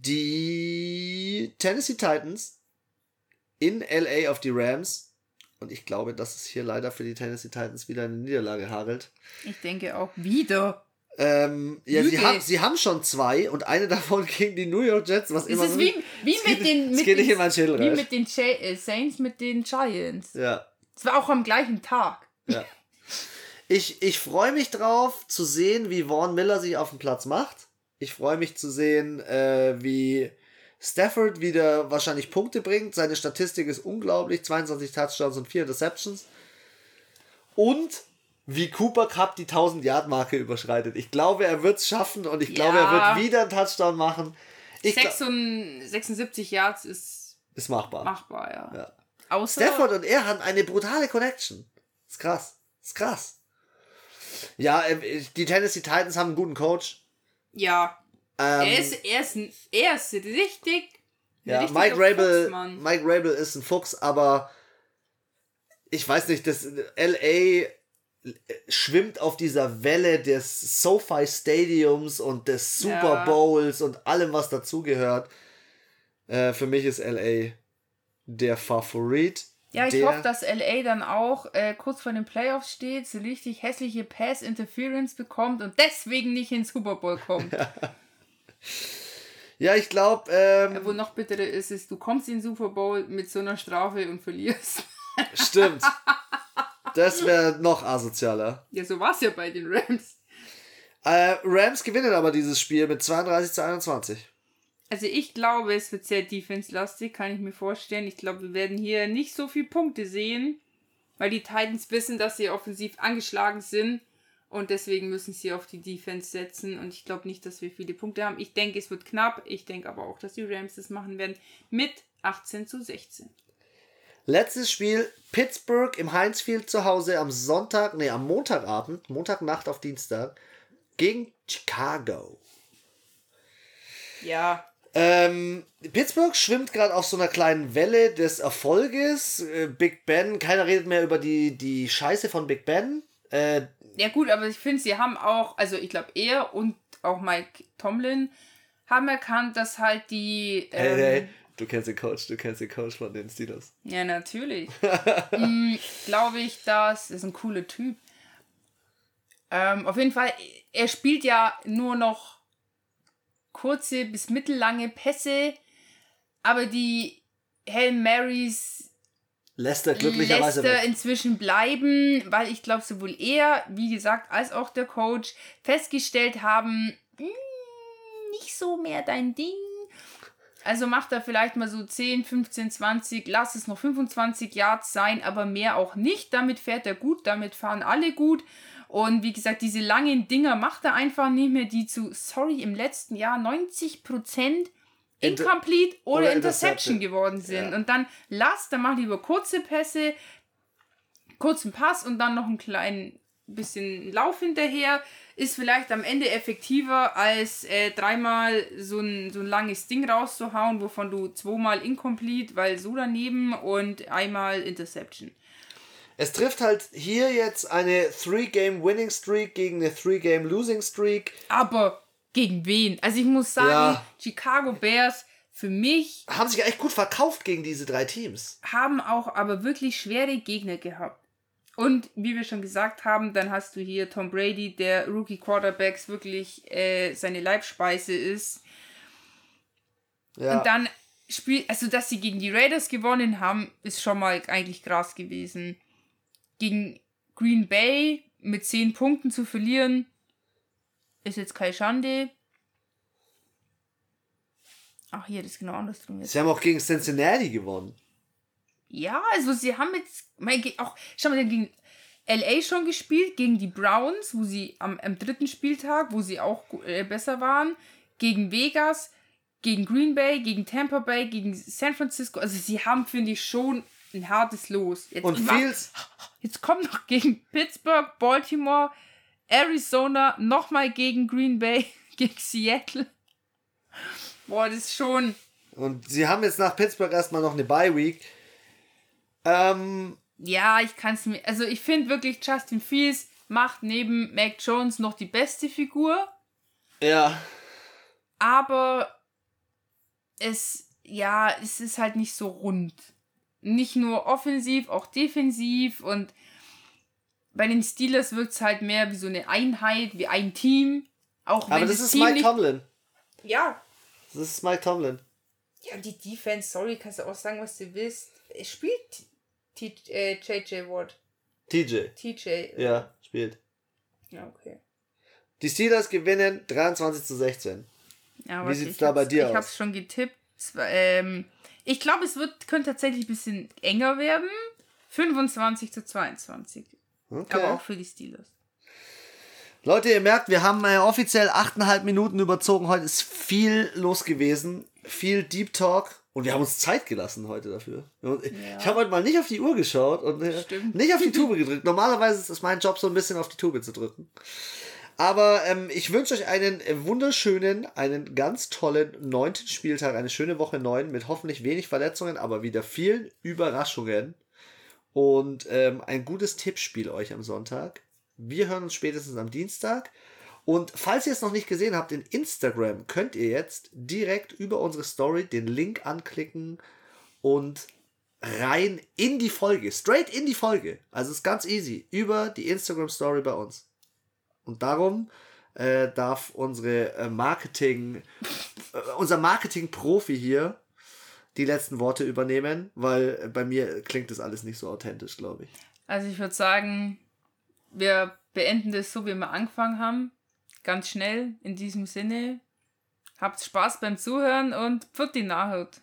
die Tennessee Titans in LA auf die Rams. Und ich glaube, dass es hier leider für die Tennessee Titans wieder eine Niederlage hagelt. Ich denke auch wieder. Ähm, ja, sie haben, sie haben schon zwei und eine davon gegen die New York Jets, was immer. Ist wie, wie mit geht, den. Mit den, Wie mit den äh, Saints mit den Giants. Ja. Es war auch am gleichen Tag. Ja. Ich, ich freue mich drauf zu sehen, wie Vaughn Miller sich auf dem Platz macht. Ich freue mich zu sehen, äh, wie Stafford wieder wahrscheinlich Punkte bringt. Seine Statistik ist unglaublich. 22 Touchdowns und 4 Interceptions. Und wie Cooper Cup die 1000 Yard Marke überschreitet. Ich glaube, er wird es schaffen und ich ja. glaube, er wird wieder einen Touchdown machen. Ich 76 Yards ist, ist machbar. Machbar, ja. ja. Außer Stafford und er haben eine brutale Connection. Ist krass. Ist krass. Ja, äh, die Tennessee Titans haben einen guten Coach. Ja. Ähm, er, ist, er, ist, er ist richtig. Ja, Mike Rabel, Mike Rabel ist ein Fuchs, aber ich weiß nicht, das LA schwimmt auf dieser Welle des SoFi Stadiums und des Super Bowls ja. und allem, was dazugehört. Äh, für mich ist LA der Favorit. Ja, ich hoffe, dass LA dann auch äh, kurz vor den Playoffs steht, so richtig hässliche Pass-Interference bekommt und deswegen nicht ins Super Bowl kommt. ja, ich glaube. Ähm, Wo noch bitterer ist, ist, du kommst in den Super Bowl mit so einer Strafe und verlierst. Stimmt. Das wäre noch asozialer. Ja, so war es ja bei den Rams. Äh, Rams gewinnen aber dieses Spiel mit 32 zu 21. Also ich glaube, es wird sehr defense-lastig, kann ich mir vorstellen. Ich glaube, wir werden hier nicht so viele Punkte sehen, weil die Titans wissen, dass sie offensiv angeschlagen sind und deswegen müssen sie auf die Defense setzen und ich glaube nicht, dass wir viele Punkte haben. Ich denke, es wird knapp. Ich denke aber auch, dass die Rams das machen werden mit 18 zu 16. Letztes Spiel Pittsburgh im Heinz Field zu Hause am Sonntag, nee, am Montagabend, Montagnacht auf Dienstag gegen Chicago. Ja. Ähm, Pittsburgh schwimmt gerade auf so einer kleinen Welle des Erfolges. Äh, Big Ben, keiner redet mehr über die, die Scheiße von Big Ben. Äh, ja gut, aber ich finde, sie haben auch, also ich glaube er und auch Mike Tomlin haben erkannt, dass halt die... Ähm, hey, hey, du kennst den Coach, du kennst den Coach von den Steelers. Ja, natürlich. hm, glaube ich, dass... Das ist ein cooler Typ. Ähm, auf jeden Fall, er spielt ja nur noch kurze bis mittellange Pässe, aber die Hail Marys lässt er glücklicherweise lässt er inzwischen bleiben, weil ich glaube, sowohl er, wie gesagt, als auch der Coach festgestellt haben, hm, nicht so mehr dein Ding. Also macht er vielleicht mal so 10, 15, 20, lass es noch 25 Yards sein, aber mehr auch nicht. Damit fährt er gut, damit fahren alle gut. Und wie gesagt, diese langen Dinger macht er einfach nicht mehr, die zu, sorry, im letzten Jahr 90% Incomplete oder, oder Interception geworden sind. Ja. Und dann lass, dann mach lieber kurze Pässe, kurzen Pass und dann noch einen kleinen bisschen Lauf hinterher. Ist vielleicht am Ende effektiver, als äh, dreimal so ein, so ein langes Ding rauszuhauen, wovon du zweimal incomplete, weil so daneben und einmal Interception. Es trifft halt hier jetzt eine Three-Game-Winning-Streak gegen eine Three-Game-Losing-Streak. Aber gegen wen? Also ich muss sagen, ja. Chicago Bears für mich. Haben sich echt gut verkauft gegen diese drei Teams. Haben auch aber wirklich schwere Gegner gehabt. Und wie wir schon gesagt haben, dann hast du hier Tom Brady, der Rookie Quarterbacks wirklich äh, seine Leibspeise ist. Ja. Und dann spielt, also dass sie gegen die Raiders gewonnen haben, ist schon mal eigentlich krass gewesen gegen Green Bay mit 10 Punkten zu verlieren, ist jetzt keine Schande. Ach, hier, das ist genau andersrum jetzt. Sie haben auch gegen Cincinnati gewonnen. Ja, also sie haben jetzt mein, auch, schau mal, gegen LA schon gespielt, gegen die Browns, wo sie am, am dritten Spieltag, wo sie auch äh, besser waren, gegen Vegas, gegen Green Bay, gegen Tampa Bay, gegen San Francisco. Also sie haben, finde ich, schon ein hartes Los. Jetzt, und Fields. Jetzt kommt noch gegen Pittsburgh, Baltimore, Arizona, nochmal gegen Green Bay, gegen Seattle. Boah, das ist schon. Und sie haben jetzt nach Pittsburgh erstmal noch eine Bye Week. Ähm, ja, ich kann es mir. Also ich finde wirklich, Justin Fields macht neben Mac Jones noch die beste Figur. Ja. Aber es, ja, es ist halt nicht so rund nicht nur offensiv, auch defensiv und bei den Steelers wirkt es halt mehr wie so eine Einheit, wie ein Team. Auch wenn Aber das, das ist Team Mike Tomlin. Ja. Das ist Mike Tomlin. Ja, die Defense, sorry, kannst du auch sagen, was du willst. Es spielt JJ äh, Watt. TJ. TJ. Ja, spielt. Ja, okay. Die Steelers gewinnen 23 zu 16. Ja, Wie sieht es da bei dir ich aus? Ich hab's schon getippt. Ähm, ich glaube, es wird, könnte tatsächlich ein bisschen enger werden. 25 zu 22. Okay. Aber auch für die Steelers. Leute, ihr merkt, wir haben äh, offiziell 8,5 Minuten überzogen. Heute ist viel los gewesen. Viel Deep Talk. Und wir haben uns Zeit gelassen heute dafür. Ja. Ich habe heute mal nicht auf die Uhr geschaut und äh, nicht auf die Tube gedrückt. Normalerweise ist es mein Job, so ein bisschen auf die Tube zu drücken. Aber ähm, ich wünsche euch einen wunderschönen, einen ganz tollen neunten Spieltag, eine schöne Woche neun mit hoffentlich wenig Verletzungen, aber wieder vielen Überraschungen und ähm, ein gutes Tippspiel euch am Sonntag. Wir hören uns spätestens am Dienstag. Und falls ihr es noch nicht gesehen habt, in Instagram könnt ihr jetzt direkt über unsere Story den Link anklicken und rein in die Folge, straight in die Folge. Also ist ganz easy, über die Instagram Story bei uns. Und darum äh, darf unsere äh, Marketing, äh, unser Marketing-Profi hier die letzten Worte übernehmen, weil bei mir klingt das alles nicht so authentisch, glaube ich. Also ich würde sagen, wir beenden das so, wie wir angefangen haben. Ganz schnell in diesem Sinne. Habt Spaß beim Zuhören und pfiat die Nachhut.